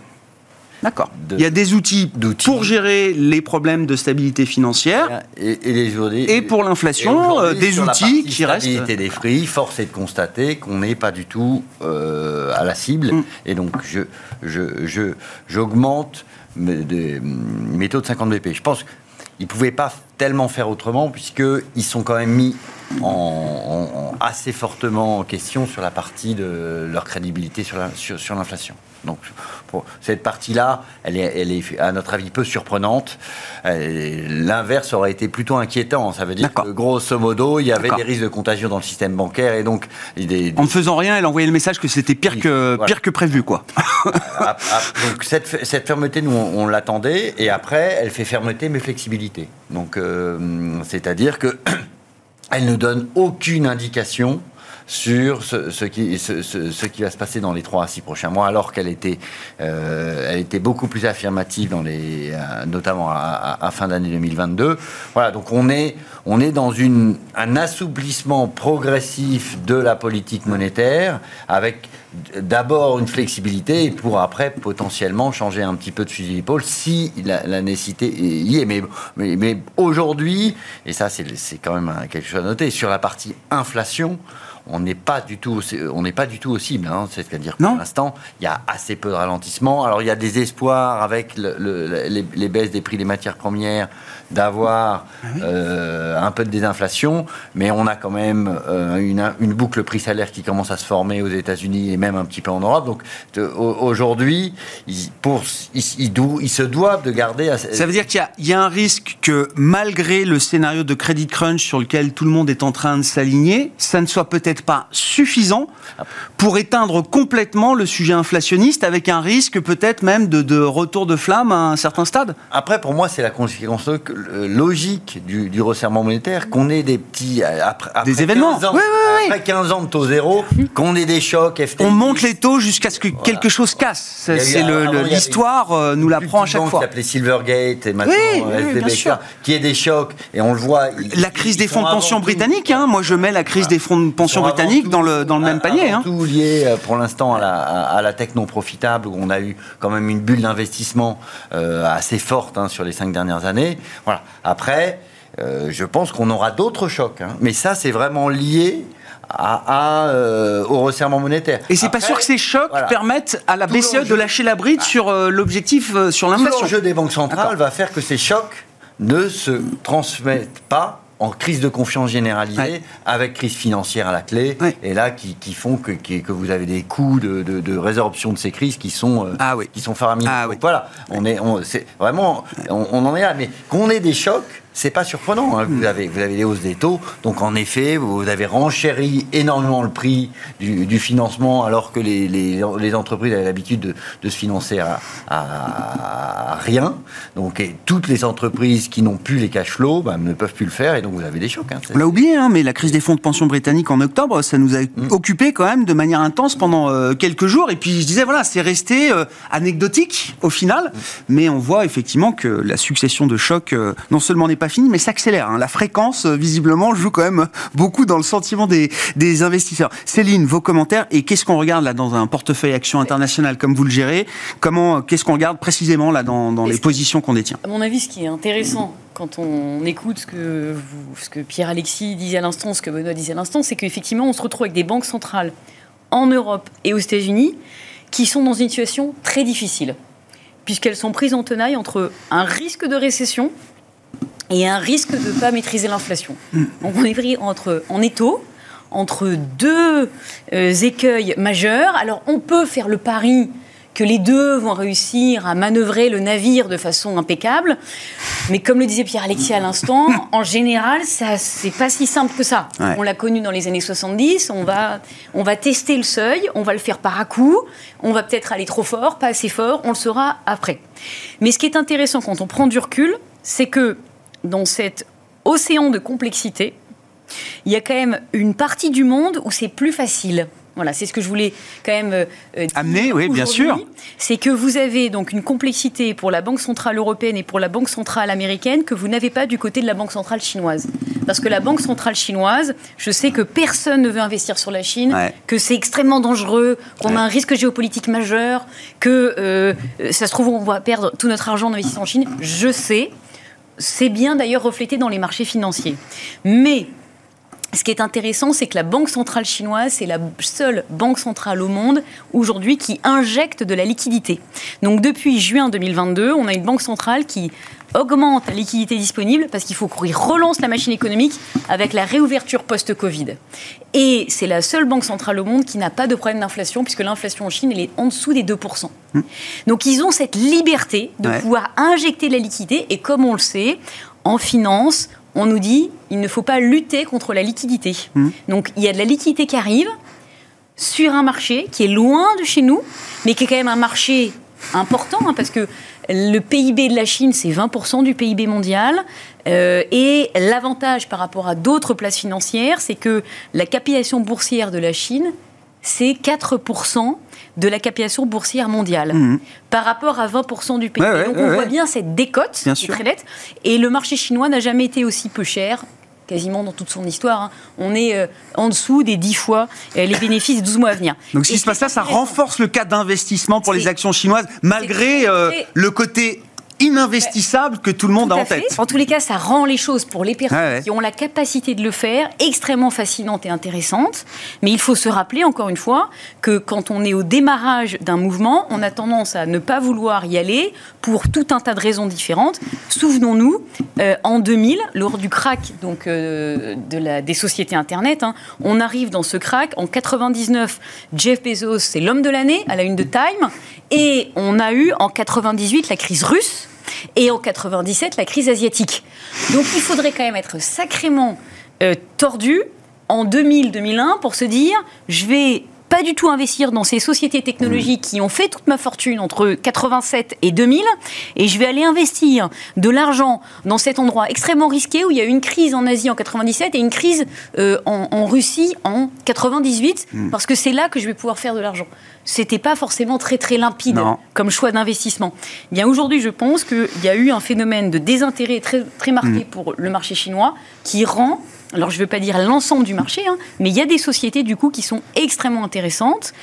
Speaker 1: D'accord. Il y a des outils, pour gérer les problèmes de stabilité financière
Speaker 5: et, les,
Speaker 1: et pour l'inflation, euh, des outils qui restent.
Speaker 5: Stabilité des prix, force est de constater qu'on n'est pas du tout euh, à la cible. Mm. Et donc, je, je, j'augmente mes, mes, taux de 50 BP. Je pense qu'ils ne pouvaient pas tellement faire autrement, puisqu'ils sont quand même mis en, assez fortement en question sur la partie de leur crédibilité sur l'inflation. sur. Donc, pour cette partie-là, elle est, elle est, à notre avis, peu surprenante. Euh, l'inverse aurait été plutôt inquiétant. Ça veut dire que, grosso modo, il y avait des risques de contagion dans le système bancaire et donc...
Speaker 1: En ne faisant rien, elle envoyait le message que c'était pire, que, pire que prévu, quoi.
Speaker 5: donc, cette, cette, fermeté, nous, on, l'attendait. Et après, elle fait fermeté, mais flexibilité. Donc, euh, c'est-à-dire que... elle ne donne aucune indication sur ce, qui, va se passer dans les 3 à 6 prochains mois, alors qu'elle était, euh, beaucoup plus affirmative, dans euh, notamment à, fin d'année 2022. Voilà, donc on est, dans un assouplissement progressif de la politique monétaire, avec d'abord une flexibilité pour après potentiellement changer un petit peu de fusil d'épaule si la, nécessité y est. Mais aujourd'hui, et ça c'est quand même quelque chose à noter, sur la partie inflation, on n'est pas du tout, on n'est pas du tout aux cibles. Hein. C'est-à-dire pour l'instant, il y a assez peu de ralentissement. Alors il y a des espoirs avec les, baisses des prix des matières premières d'avoir ah euh, un peu de désinflation, mais on a quand même euh, une, boucle prix-salaire qui commence à se former aux États-Unis et même un petit peu en Europe. Donc aujourd'hui, ils, ils, se doivent de garder.
Speaker 1: Ça veut dire qu'il y, a un risque que malgré le scénario de credit crunch sur lequel tout le monde est en train de s'aligner, ça ne soit peut-être pas suffisant pour éteindre complètement le sujet inflationniste avec un risque peut-être même de, retour de flamme à un certain stade?
Speaker 5: Après, pour moi, c'est la conséquence logique du, resserrement monétaire qu'on ait des petits...
Speaker 1: Après, des événements
Speaker 5: Après 15 ans de taux zéro, qu'on ait des chocs
Speaker 1: On monte les taux jusqu'à ce que quelque chose casse. C'est l'histoire euh, nous l'apprend à chaque fois.
Speaker 5: S'appelait Silvergate et maintenant oui, qui est des chocs et on le voit.
Speaker 1: la crise des fonds de pension britanniques. Hein, moi, je mets la crise des fonds de pension britanniques dans le dans le même panier.
Speaker 5: Hein. Tout lié euh, pour l'instant à la, à la tech non profitable où on a eu quand même une bulle d'investissement euh, assez forte hein, sur les cinq dernières années. Voilà. Après, je pense qu'on aura d'autres chocs. Hein. Mais ça, c'est vraiment lié à, euh, au resserrement monétaire.
Speaker 1: Et c'est pas sûr que ces chocs permettent à la BCE de lâcher la bride sur euh, l'objectif euh, sur l'inflation.
Speaker 5: L'enjeu des banques centrales va faire que ces chocs ne se transmettent pas en crise de confiance généralisée, avec crise financière à la clé, et là qui, font que, que, vous avez des coûts de, de, résorption de ces crises qui sont, ah qui sont faramineux. Ah voilà, on est, on, vraiment, on, on, en est là, mais qu'on ait des chocs, c'est pas surprenant. Hein. Vous, hmm. avez, vous avez les hausses des taux. Donc, en effet, vous avez renchéri énormément le prix du, financement alors que les, les, entreprises avaient l'habitude de, de, se financer à, rien. Donc, et toutes les entreprises qui n'ont plus les cash flows bah, ne peuvent plus le faire et donc vous avez des chocs. Hein.
Speaker 1: On l'a oublié, hein, mais la crise des fonds de pension britanniques en octobre, ça nous a hmm. occupé quand même de manière intense pendant euh, quelques jours. Et puis, je disais, voilà, c'est resté euh, anecdotique au final. Hmm. Mais on voit effectivement que la succession de chocs, euh, non seulement n'est pas fini, mais s'accélère. Hein. La fréquence, euh, visiblement, joue quand même beaucoup dans le sentiment des, investisseurs. Céline, vos commentaires et qu'est-ce qu'on regarde là dans un portefeuille action internationale comme vous le gérez? Comment, qu'est-ce qu'on regarde précisément là dans, les positions qu'on détient?
Speaker 3: À mon avis, ce qui est intéressant quand on écoute ce que, ce que Pierre-Alexis disait à l'instant, ce que Benoît disait à l'instant, c'est qu'effectivement, on se retrouve avec des banques centrales en Europe et aux États-Unis qui sont dans une situation très difficile, puisqu'elles sont prises en tenaille entre un risque de récession et un risque de ne pas maîtriser l'inflation. Donc on est pris entre, en étau entre deux euh, écueils majeurs. Alors on peut faire le pari que les deux vont réussir à manœuvrer le navire de façon impeccable. Mais comme le disait Pierre-Alexis à l'instant, en général, ça c'est pas si simple que ça. On l'a connu dans les années 70, on va, on va tester le seuil, on va le faire par à coup, on va peut-être aller trop fort, pas assez fort, on le saura après. Mais ce qui est intéressant quand on prend du recul, c'est que dans cet océan de complexité, il y a quand même une partie du monde où c'est plus facile. Voilà, c'est ce que je voulais quand même euh,
Speaker 1: dire amener, oui, bien sûr.
Speaker 3: C'est que vous avez donc une complexité pour la Banque centrale européenne et pour la Banque centrale américaine que vous n'avez pas du côté de la Banque centrale chinoise. Parce que la Banque centrale chinoise, je sais que personne ne veut investir sur la Chine, que c'est extrêmement dangereux, qu'on a un risque géopolitique majeur, que euh, ça se trouve on va perdre tout notre argent en investissant en Chine. Je sais, c'est bien d'ailleurs reflété dans les marchés financiers. Mais ce qui est intéressant, c'est que la Banque centrale chinoise, c'est la seule banque centrale au monde aujourd'hui qui injecte de la liquidité. Donc depuis juin 2022, on a une banque centrale qui augmente la liquidité disponible parce qu'il faut qu'il relance la machine économique avec la réouverture post-Covid. Et c'est la seule banque centrale au monde qui n'a pas de problème d'inflation puisque l'inflation en Chine, elle est en dessous des 2%. Mmh. Donc ils ont cette liberté de pouvoir injecter de la liquidité et comme on le sait, en finance, on nous dit il ne faut pas lutter contre la liquidité. Mmh. Donc il y a de la liquidité qui arrive sur un marché qui est loin de chez nous, mais qui est quand même un marché important, hein, parce que le PIB de la Chine, c'est 20% du PIB mondial. Euh, et l'avantage par rapport à d'autres places financières, c'est que la capitalisation boursière de la Chine, c'est 4% de la capitalisation boursière mondiale mmh. par rapport à 20% du PIB. Donc on voit bien cette décote bien très nette. Et le marché chinois n'a jamais été aussi peu cher quasiment dans toute son histoire. Hein. On est euh, en dessous des 10 fois euh, les bénéfices des 12 mois à venir.
Speaker 1: Donc ce qui se passe là, ça renforce le cas d'investissement pour les actions chinoises, malgré euh, le côté ininvestissable que tout le monde a en tête.
Speaker 3: En tous les cas, ça rend les choses pour les personnes qui ont la capacité de le faire extrêmement fascinantes et intéressantes. Mais il faut se rappeler, encore une fois, que quand on est au démarrage d'un mouvement, on a tendance à ne pas vouloir y aller pour tout un tas de raisons différentes. Souvenons-nous, euh, en 2000, lors du crack donc, euh, de la, des sociétés Internet, hein, on arrive dans ce crack. En 99, Jeff Bezos, c'est l'homme de l'année à la une de Time. Et on a eu en 98 la crise russe et en 97 la crise asiatique. Donc il faudrait quand même être sacrément euh, tordu en 2000-2001 pour se dire je vais pas du tout investir dans ces sociétés technologiques qui ont fait toute ma fortune entre 87 et 2000, et je vais aller investir de l'argent dans cet endroit extrêmement risqué où il y a eu une crise en Asie en 97 et une crise euh, en, Russie en 98, hmm. parce que c'est là que je vais pouvoir faire de l'argent. C'était pas forcément très très limpide comme choix d'investissement. Eh bien aujourd'hui, je pense qu'il y a eu un phénomène de désintérêt très très marqué hmm. pour le marché chinois qui rend alors je ne veux pas dire l'ensemble du marché, hein, mais il y a des sociétés du coup qui sont extrêmement intéressantes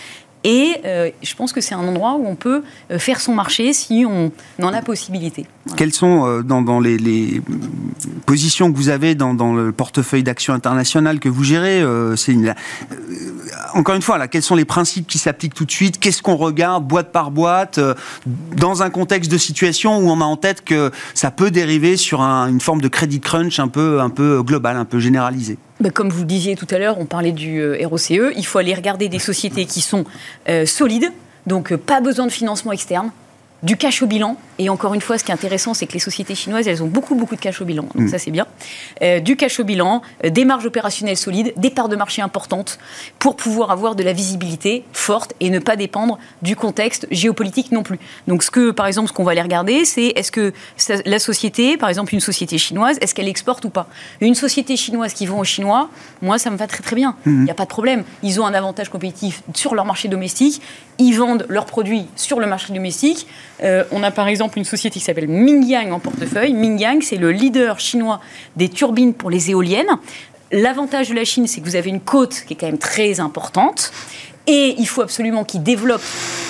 Speaker 3: et euh, je pense que c'est un endroit où on peut euh, faire son marché si on en a possibilité.
Speaker 1: Quelles sont, euh, dans, les, positions que vous avez dans, le portefeuille d'action internationale que vous gérez Encore une fois, là, quels sont les principes qui s'appliquent tout de suite? Qu'est-ce qu'on regarde boîte par boîte dans un contexte de situation où on a en tête que ça peut dériver sur une forme de crédit crunch un peu, un peu global, un peu généralisé?
Speaker 3: Comme vous le disiez tout à l'heure, on parlait du euh, ROCE, il faut aller regarder des sociétés qui sont euh, solides, donc euh, pas besoin de financement externe, du cash au bilan. Et encore une fois, ce qui est intéressant, c'est que les sociétés chinoises, elles ont beaucoup, beaucoup de cash au bilan. Donc mm. ça, c'est bien. Euh, du cash au bilan, euh, des marges opérationnelles solides, des parts de marché importantes pour pouvoir avoir de la visibilité forte et ne pas dépendre du contexte géopolitique non plus. Donc ce que, par exemple, ce qu'on va aller regarder, c'est est-ce que la société, par exemple une société chinoise, est-ce qu'elle exporte ou pas? Une société chinoise qui vend aux Chinois, moi, ça me va très très bien. Mm. Il n'y a pas de problème. Ils ont un avantage compétitif sur leur marché domestique. Ils vendent leurs produits sur le marché domestique. Euh, on a par exemple une société qui s'appelle Mingyang en portefeuille. Mingyang, c'est le leader chinois des turbines pour les éoliennes. L'avantage de la Chine, c'est que vous avez une côte qui est quand même très importante. Et il faut absolument qu'ils développent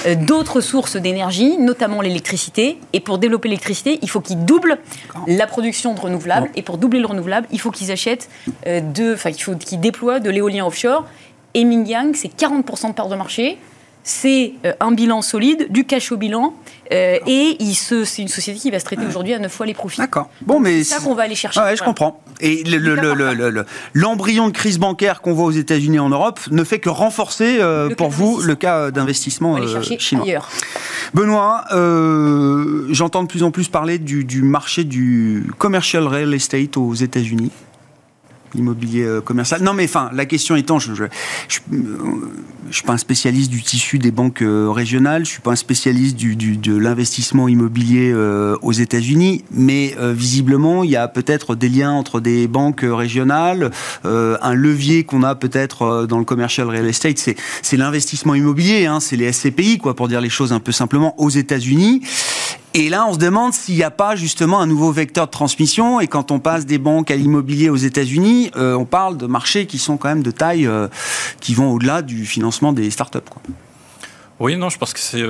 Speaker 3: euh, d'autres sources d'énergie, notamment l'électricité. Et pour développer l'électricité, il faut qu'ils doublent la production de renouvelables. Et pour doubler le renouvelable, il faut qu'ils achètent euh, de, enfin, il faut qu'ils déploient de l'éolien offshore. Et Mingyang, c'est 40% de part de marché c'est euh, un bilan solide, du cash au bilan, euh, et c'est une société qui va se traiter aujourd'hui à 9 fois les profits.
Speaker 1: D'accord. Bon, mais
Speaker 3: c'est ça qu'on va aller chercher.
Speaker 1: je comprends. Et l'embryon de crise bancaire qu'on voit aux États-Unis et en Europe ne fait que renforcer euh, pour vous le cas d'investissement chinois. Ailleurs. Benoît, j'entends de plus en plus parler du, du marché du commercial real estate aux États-Unis l'immobilier euh, commercial. Non, mais enfin, la question étant, je ne suis pas un spécialiste du tissu des banques euh, régionales, je suis pas un spécialiste du, de l'investissement immobilier euh, aux États-Unis, mais visiblement, il y a peut-être des liens entre des banques régionales, un levier qu'on a peut-être dans le commercial real estate, c'est l'investissement immobilier, hein, c'est les SCPI, quoi, pour dire les choses un peu simplement, aux États-Unis. Et là, on se demande s'il n'y a pas justement un nouveau vecteur de transmission. Et quand on passe des banques à l'immobilier aux États-Unis, euh, on parle de marchés qui sont quand même de taille euh, qui vont au-delà du financement des startups.
Speaker 4: Oui, non, je pense que c'est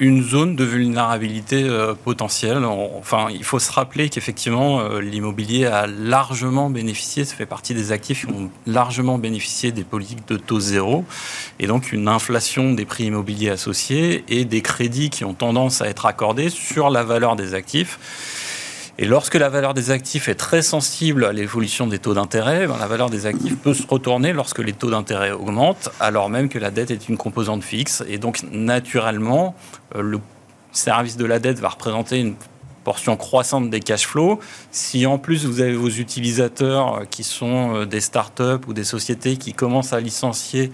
Speaker 4: une zone de vulnérabilité euh, potentielle. Enfin, il faut se rappeler qu'effectivement, euh, l'immobilier a largement bénéficié, ça fait partie des actifs qui ont largement bénéficié des politiques de taux zéro, et donc une inflation des prix immobiliers associés et des crédits qui ont tendance à être accordés sur la valeur des actifs. Et lorsque la valeur des actifs est très sensible à l'évolution des taux d'intérêt, ben, la valeur des actifs peut se retourner lorsque les taux d'intérêt augmentent, alors même que la dette est une composante fixe. Et donc, naturellement, euh, le service de la dette va représenter une portion croissante des cash flows. Si en plus vous avez vos utilisateurs euh, qui sont euh, des startups ou des sociétés qui commencent à licencier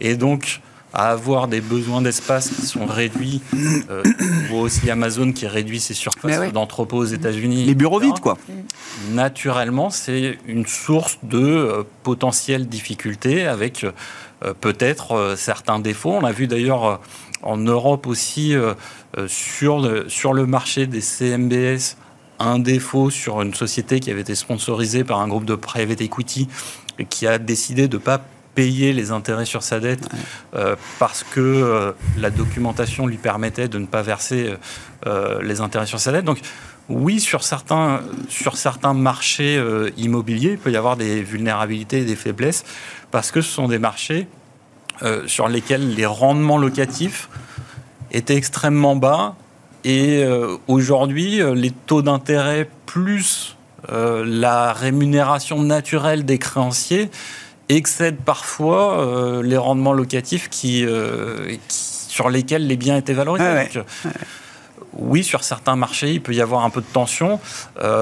Speaker 4: et donc à avoir des besoins d'espace qui sont réduits. Euh, ou aussi Amazon qui réduit ses surfaces d'entrepôts aux États-Unis.
Speaker 1: Les bureaux vides, quoi.
Speaker 4: Naturellement, c'est une source de euh, potentielles difficultés avec euh, peut-être euh, certains défauts. On a vu d'ailleurs en Europe aussi sur, le, sur le marché des CMBS un défaut sur une société qui avait été sponsorisée par un groupe de private equity et qui a décidé de ne pas payer les intérêts sur sa dette euh, parce que euh, la documentation lui permettait de ne pas verser euh, les intérêts sur sa dette. Donc oui, sur certains, sur certains marchés immobiliers, il peut y avoir des vulnérabilités et des faiblesses parce que ce sont des marchés sur lesquels les rendements locatifs étaient extrêmement bas et aujourd'hui, les taux d'intérêt plus la rémunération naturelle des créanciers excède parfois euh, les rendements locatifs euh, qui, sur lesquels les biens étaient valorisés. Euh, oui, sur certains marchés, il peut y avoir un peu de tension.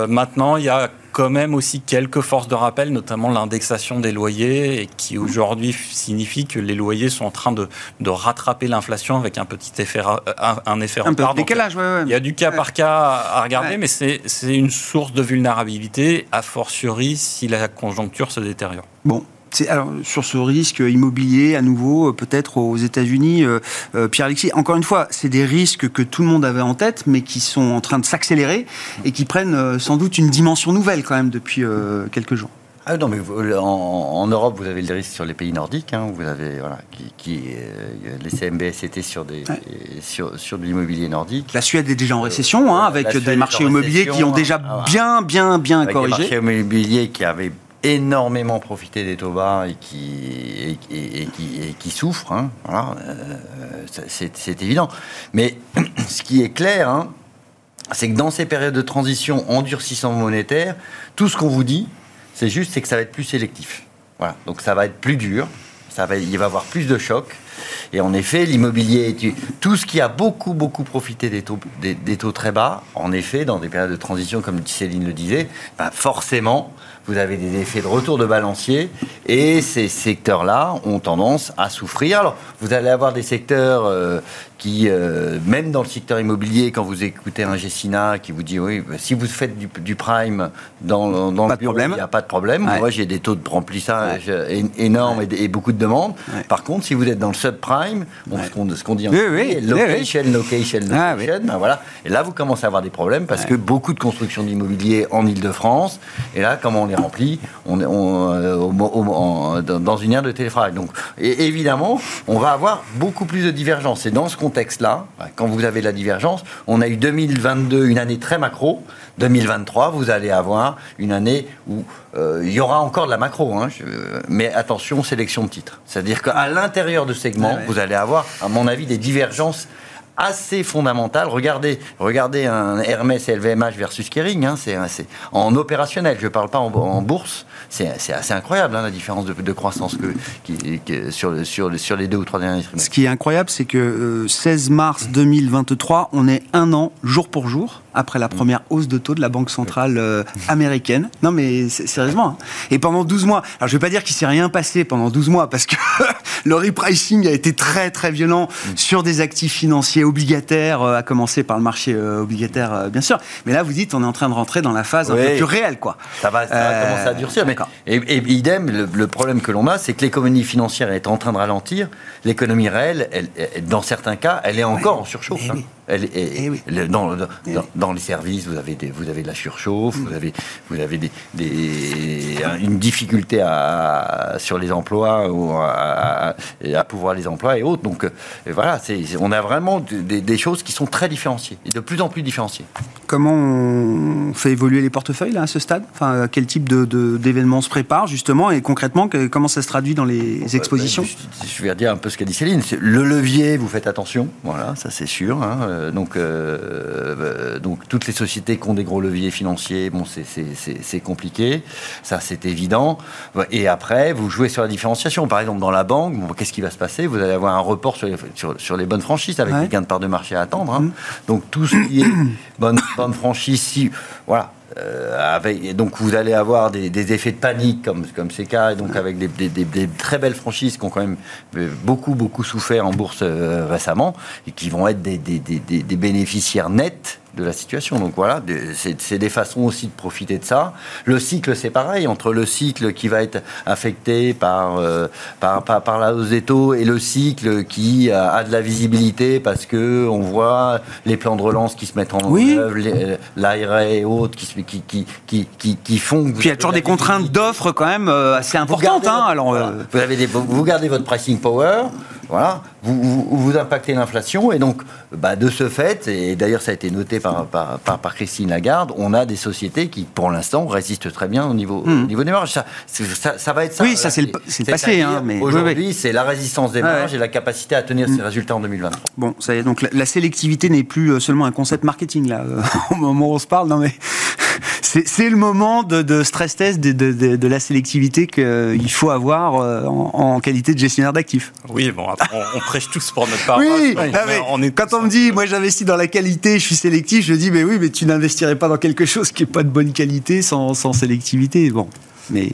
Speaker 4: maintenant, il y a quand même aussi quelques forces de rappel, notamment l'indexation des loyers, et qui aujourd'hui signifie que les loyers sont en train de, de rattraper l'inflation avec un petit effet, un, un effet
Speaker 1: un peu de décalage. Ouais, ouais.
Speaker 4: Il y a du cas par cas à regarder, mais c'est une source de vulnérabilité, a fortiori si la conjoncture se détériore.
Speaker 1: Bon, alors, sur ce risque immobilier, à nouveau, euh, peut-être aux États-Unis, euh, euh, Pierre-Alexis, encore une fois, c'est des risques que tout le monde avait en tête, mais qui sont en train de s'accélérer et qui prennent sans doute une dimension nouvelle quand même depuis quelques jours.
Speaker 5: Ah non, mais en, Europe, vous avez le risque sur les pays nordiques. Hein, vous avez voilà, qui, les CMBS étaient sur des sur, sur de l'immobilier nordique.
Speaker 1: La Suède est déjà en récession, hein, avec des marchés immobiliers qui ont déjà hein, bien, bien, bien corrigé. Des
Speaker 5: marchés immobiliers qui avaient énormément profité des taux bas et qui, et, qui, qui souffrent. Hein, voilà, euh, c'est évident. Mais ce qui est clair, hein, c'est que dans ces périodes de transition endurcissant monétaire, tout ce qu'on vous dit, c'est juste que ça va être plus sélectif. Voilà, donc ça va être plus dur, ça va, il va y avoir plus de chocs. Et en effet, l'immobilier, tout ce qui a beaucoup, beaucoup profité des taux, des, taux très bas, en effet, dans des périodes de transition, comme Céline le disait, bah forcément, vous avez des effets de retour de balancier et ces secteurs-là ont tendance à souffrir. Alors, vous allez avoir des secteurs euh, qui, euh, même dans le secteur immobilier, quand vous écoutez un Gessina qui vous dit oui, bah, si vous faites du, prime dans, dans le bureau, il n'y a pas de problème. Moi, j'ai des taux de remplissage énormes et, beaucoup de demandes. Par contre, si vous êtes dans le subprime, ce qu'on dit en
Speaker 1: oui,
Speaker 5: location, location, ah, location, ben voilà. Et là, vous commencez à avoir des problèmes parce que beaucoup de construction d'immobilier en Ile-de-France, et là, comment on les remplit? On, on, euh, dans une ère de télétravail. Donc, et, évidemment, on va avoir beaucoup plus de divergences. Et dans ce contexte-là, quand vous avez la divergence, on a eu 2022, une année très macro. 2023, vous allez avoir une année où euh, il y aura encore de la macro, hein, mais attention, sélection de titres. C'est-à-dire qu'à l'intérieur de segments, vous allez avoir, à mon avis, des divergences assez fondamentale. Regardez, regardez un Hermès LVMH versus Kering, hein, c'est en opérationnel, je ne parle pas en, bourse, c'est assez incroyable hein, la différence de, croissance que, qui, sur, sur, sur, les deux ou trois derniers trimestres.
Speaker 1: Ce qui est incroyable, c'est que 16 euh, mars 2023, on est un an, jour pour jour, après la première hausse de taux de la Banque centrale euh, américaine. Non, mais sérieusement. Hein. Et pendant 12 mois, alors je ne vais pas dire qu'il s'est rien passé pendant 12 mois, parce que le repricing a été très très violent mm. sur des actifs financiers obligataires, euh, à commencer par le marché euh, obligataire, bien sûr. Mais là, vous dites, on est en train de rentrer dans la phase un peu plus réelle, quoi.
Speaker 5: Ça va, commencer à durcir. Mais, et, idem, le, problème que l'on a, c'est que l'économie financière est en train de ralentir. L'économie réelle, elle, dans certains cas, elle est encore en surchauffe. Hein. Elle eh dans, dans, les services, vous avez, des, vous avez de la surchauffe, vous avez, vous avez des, une difficulté à, sur les emplois ou à, à, pouvoir les emplois et autres. Donc euh, voilà, on a vraiment des, choses qui sont très différenciées et de plus en plus différenciées.
Speaker 1: Comment on fait évoluer les portefeuilles là, à ce stade? Enfin, Quel type d'événements de, se prépare justement et concrètement, comment ça se traduit dans les expositions?
Speaker 5: je, vais dire un peu ce qu'a dit Céline. Le levier, vous faites attention, voilà, ça c'est sûr. Hein. Euh, donc, euh, euh, donc toutes les sociétés qui ont des gros leviers financiers, bon, c'est compliqué, ça c'est évident. Et après, vous jouez sur la différenciation. Par exemple, dans la banque, bon, qu'est-ce qui va se passer? Vous allez avoir un report sur les, sur, les bonnes franchises avec des gains de part de marché à attendre. Hein. Mm. Donc tout ce qui est bonne, franchise, si voilà, euh, avec, donc vous allez avoir des, effets de panique comme comme ces cas, et donc avec des, très belles franchises qui ont quand même euh, beaucoup beaucoup souffert en bourse euh, récemment et qui vont être des, bénéficiaires nets de la situation. Donc voilà, c'est des façons aussi de profiter de ça. Le cycle, c'est pareil, entre le cycle qui va être affecté par, euh, par, par, la hausse des taux et le cycle qui a, de la visibilité parce que on voit les plans de relance qui se mettent en œuvre, l'ARE et autres qui, qui, qui, qui, qui font...
Speaker 1: Puis il y a toujours des contraintes d'offres quand même euh, assez importantes. Hein, alors,
Speaker 5: euh. vous, avez des, vous gardez votre pricing power, voilà, vous, vous, impactez l'inflation et donc bah, de ce fait, et d'ailleurs ça a été noté par, par, par, Christine Lagarde, on a des sociétés qui pour l'instant résistent très bien au niveau, hmm. niveau des marges. Ça, ça, va être ça.
Speaker 1: Oui, ça c'est le, passé. Hein,
Speaker 5: mais... Aujourd'hui, c'est la résistance des marges et la capacité à tenir ces hmm. résultats en 2023.
Speaker 1: Bon, ça y est, donc la, sélectivité n'est plus euh, seulement un concept marketing là, au moment où on se parle, non mais c'est le moment de, stress test de, la sélectivité qu'il faut avoir euh, en, qualité de gestionnaire d'actifs.
Speaker 4: Oui, bon, on, prêche tous pour notre part.
Speaker 1: Oui, quand on me dit, moi j'investis dans la qualité, je suis sélectif, je dis, mais oui, mais tu n'investirais pas dans quelque chose qui n'est pas de bonne qualité sans, sans sélectivité. Bon.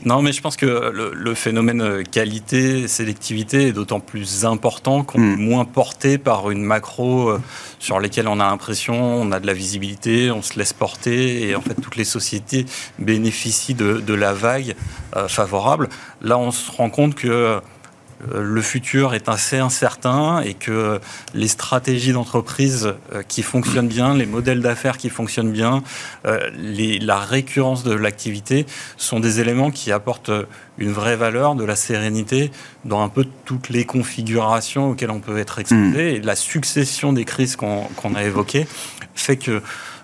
Speaker 4: Non, mais je pense que le, phénomène euh, qualité-sélectivité est d'autant plus important qu'on est hmm. moins porté par une macro euh, sur laquelle on a l'impression, on a de la visibilité, on se laisse porter, et en fait toutes les sociétés bénéficient de, la vague euh, favorable. Là, on se rend compte que le futur est assez incertain et que les stratégies d'entreprise euh, qui fonctionnent bien, les modèles d'affaires qui fonctionnent bien, euh, la récurrence de l'activité sont des éléments qui apportent une vraie valeur, de la sérénité dans un peu toutes les configurations auxquelles on peut être exposé. Hmm. Et la succession des crises qu'on a évoquées fait que euh,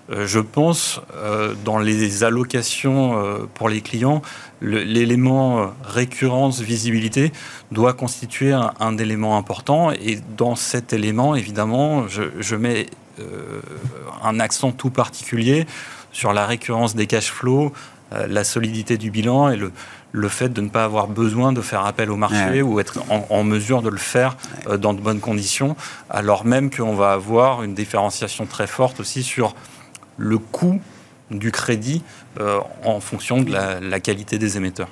Speaker 4: je pense, euh, dans les allocations euh, pour les clients, l'élément récurrence, visibilité doit constituer un, élément important. Et dans cet élément, évidemment, je, mets un accent tout particulier sur la récurrence des cash flows, la solidité du bilan et le, fait de ne pas avoir besoin de faire appel au marché ou être en, mesure de le faire dans de bonnes conditions, alors même qu'on va avoir une différenciation très forte aussi sur le coût du crédit euh, en fonction de la, qualité des émetteurs.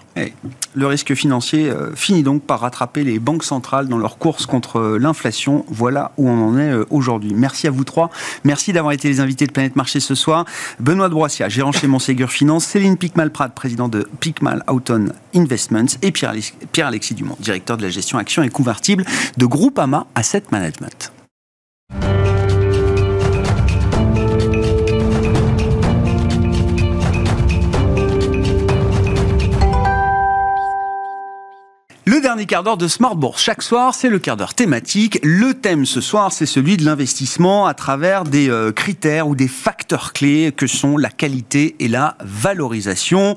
Speaker 1: le risque financier euh, finit donc par rattraper les banques centrales dans leur course contre l'inflation. Voilà où on en est euh, aujourd'hui. Merci à vous trois. Merci d'avoir été les invités de Planète Marché ce soir. Benoît de Broissia, gérant chez Monségur Finance, Céline Picmal-Prat, président de Picmal Auton Investments et Pierre-Alexis Dumont, directeur de la gestion actions et convertibles de Groupama Asset Management. Le dernier quart d'heure de Smart Bourse. Chaque soir, c'est le quart d'heure thématique. Le thème ce soir, c'est celui de l'investissement à travers des euh, critères ou des facteurs clés que sont la qualité et la valorisation.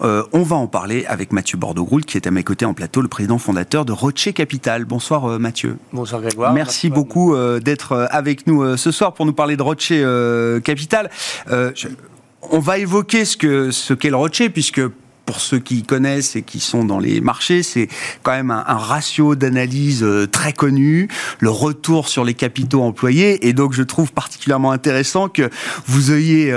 Speaker 1: Euh, on va en parler avec Mathieu Bordeaux-Groult, qui est à mes côtés en plateau, le président fondateur de Rocher Capital. Bonsoir euh, Mathieu.
Speaker 6: Bonsoir Grégoire.
Speaker 1: Merci, beaucoup d'être avec nous ce soir pour nous parler de Rocher Capital. on va évoquer ce qu'est ce qu'est le Rocher, puisque pour ceux qui connaissent et qui sont dans les marchés, c'est quand même un, ratio d'analyse euh, très connu, le retour sur les capitaux employés. Et donc, je trouve particulièrement intéressant que vous ayez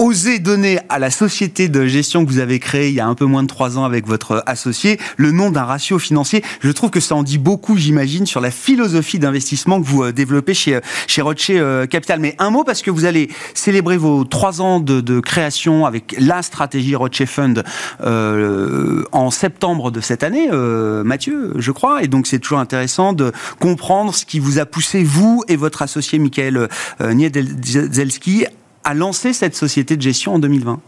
Speaker 1: euh, osé donner à la société de gestion que vous avez créée il y a un peu moins de trois ans avec votre associé le nom d'un ratio financier. Je trouve que ça en dit beaucoup, j'imagine, sur la philosophie d'investissement que vous euh, développez chez, chez Rocher euh, Capital. Mais un mot, parce que vous allez célébrer vos trois ans de, de création avec la stratégie Rocher Fund euh, en septembre de cette année, euh, Mathieu, je crois. Et donc, c'est toujours intéressant de comprendre ce qui vous a poussé, vous et votre associé Michael euh, Niedelski, a lancé cette société de gestion en 2020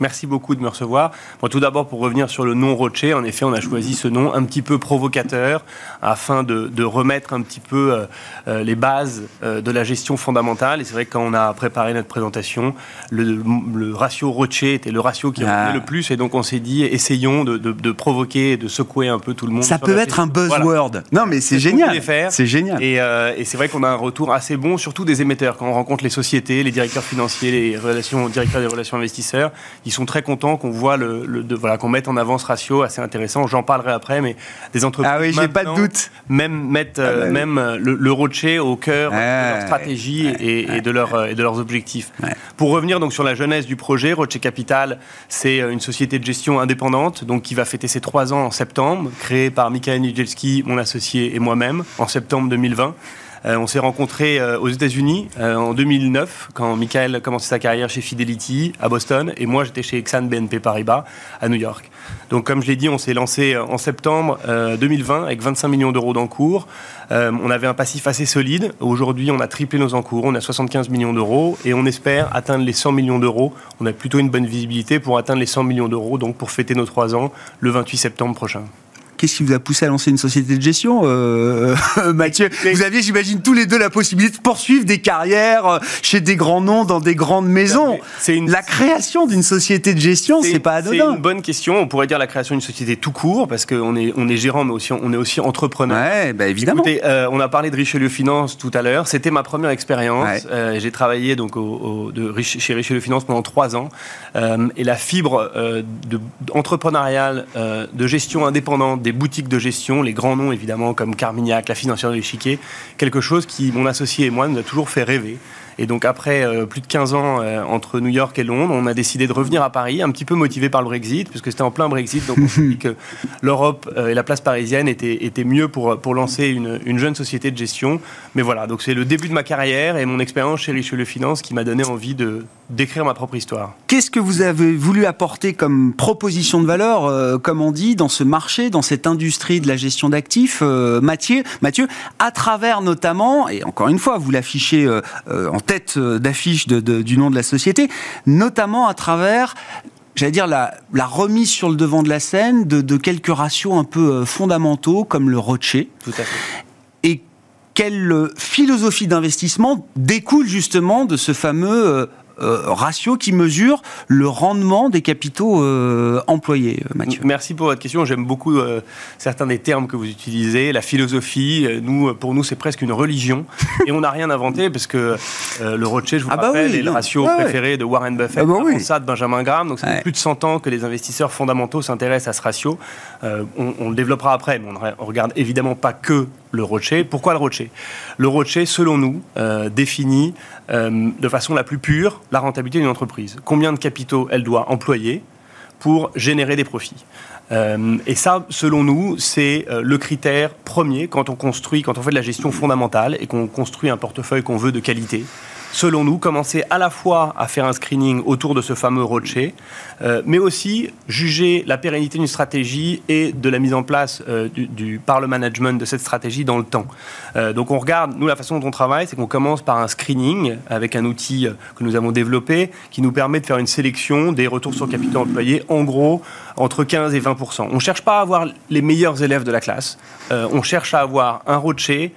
Speaker 6: Merci beaucoup de me recevoir. Bon, tout d'abord, pour revenir sur le nom Rocher, en effet, on a choisi ce nom un petit peu provocateur afin de, de remettre un petit peu euh, euh les bases euh, de la gestion fondamentale. Et c'est vrai que quand on a préparé notre présentation, le, le ratio Rocher était le ratio qui revenait ah. le plus. Et donc, on s'est dit, essayons de, de, de, provoquer et de secouer un peu tout le monde.
Speaker 1: Ça peut être un buzzword. Non, mais c'est génial. C'est génial.
Speaker 6: Et, euh, et c'est vrai qu'on a un retour assez bon, surtout des émetteurs. Quand on rencontre les sociétés, les directeurs financiers, les relations, directeurs des relations investisseurs, ils sont très contents qu'on voit le, de, voilà qu'on mette en avant ce ratio assez intéressant. J'en parlerai après, mais des entreprises.
Speaker 1: Ah oui, j'ai pas de doute.
Speaker 6: Même mettre ah bah euh, même euh, le, le rocher au cœur de leur stratégie et, de leur, euh, et de leurs objectifs. Pour revenir donc sur la jeunesse du projet, Rocher Capital, c'est une société de gestion indépendante, donc qui va fêter ses trois ans en septembre, créée par Michael Nijelski, mon associé et moi-même, en septembre 2020. Euh, on s'est rencontrés euh, aux États-Unis euh, en 2009, quand Michael commençait sa carrière chez Fidelity à Boston, et moi j'étais chez Exxon BNP Paribas à New York. Donc, comme je l'ai dit, on s'est lancé en septembre 2020 avec 25 millions d'euros d'encours. on avait un passif assez solide. Aujourd'hui, on a triplé nos encours. On a 75 millions d'euros et on espère atteindre les 100 millions d'euros. On a plutôt une bonne visibilité pour atteindre les 100 millions d'euros, donc pour fêter nos trois ans le 28 septembre prochain.
Speaker 1: Qu'est-ce qui vous a poussé à lancer une société de gestion, euh, Mathieu Vous aviez, j'imagine, tous les deux la possibilité de poursuivre des carrières euh, chez des grands noms dans des grandes maisons. C'est une... La création d'une société de gestion, c'est pas anodin.
Speaker 6: C'est une bonne question. On pourrait dire la création d'une société tout court, parce qu'on est, on est gérant, mais aussi, on est aussi entrepreneur.
Speaker 1: Ouais, bah évidemment.
Speaker 6: Écoutez, euh, on a parlé de Richelieu Finance tout à l'heure. C'était ma première expérience. J'ai travaillé donc au, de, chez Richelieu Finance pendant trois ans. et la fibre de, entrepreneuriale, de gestion indépendante, des boutiques de gestion, les grands noms évidemment comme Carmignac, la financière de l'échiquier, quelque chose qui, mon associé et moi, nous a toujours fait rêver. Et donc après euh, plus de 15 ans euh, entre New York et Londres, on a décidé de revenir à Paris, un petit peu motivé par le Brexit, puisque c'était en plein Brexit, donc on s'est dit que l'Europe euh, et la place parisienne étaient, étaient mieux pour, pour lancer une, une, jeune société de gestion. Mais voilà, donc c'est le début de ma carrière et mon expérience chez Richelieu Finance qui m'a donné envie de d'écrire ma propre histoire.
Speaker 1: Qu'est-ce que vous avez voulu apporter comme proposition de valeur, comme on dit, dans ce marché, dans cette industrie de la gestion d'actifs, Mathieu, Mathieu, à travers notamment, et encore une fois, vous l'affichez en tête euh, d'affiche du nom de la société, notamment à travers j'allais dire, la, remise sur le devant de la scène de, quelques ratios un peu euh, fondamentaux comme le rocher.
Speaker 6: Tout à fait.
Speaker 1: Et quelle euh, philosophie d'investissement découle justement de ce fameux ratio qui mesure le rendement des capitaux euh, employés, euh, Mathieu.
Speaker 6: Merci pour votre question. J'aime beaucoup certains des termes que vous utilisez. La philosophie, nous, pour nous, c'est presque une religion. et on n'a rien inventé parce que le Rothschild, je vous ah bah rappelle, est le ratio préféré de Warren Buffett, ah bah ça de Benjamin Graham. Donc, c'est plus de 100 ans que les investisseurs fondamentaux s'intéressent à ce ratio. On, le développera après, mais on ne regarde évidemment pas que le Rocher. Pourquoi le Rocher Le Rocher, selon nous, définit euh, de façon la plus pure la rentabilité d'une entreprise. Combien de capitaux elle doit employer pour générer des profits. Euh, et ça, selon nous, c'est euh, le critère premier quand on construit, quand on fait de la gestion fondamentale et qu'on construit un portefeuille qu'on veut de qualité selon nous, commencer à la fois à faire un screening autour de ce fameux rocher, euh, mais aussi juger la pérennité d'une stratégie et de la mise en place euh, du, par le management de cette stratégie dans le temps. Euh, donc on regarde, nous, la façon dont on travaille, c'est qu'on commence par un screening avec un outil que nous avons développé qui nous permet de faire une sélection des retours sur capital employé, en gros, entre 15 et 20 On ne cherche pas à avoir les meilleurs élèves de la classe, on cherche à avoir un rocher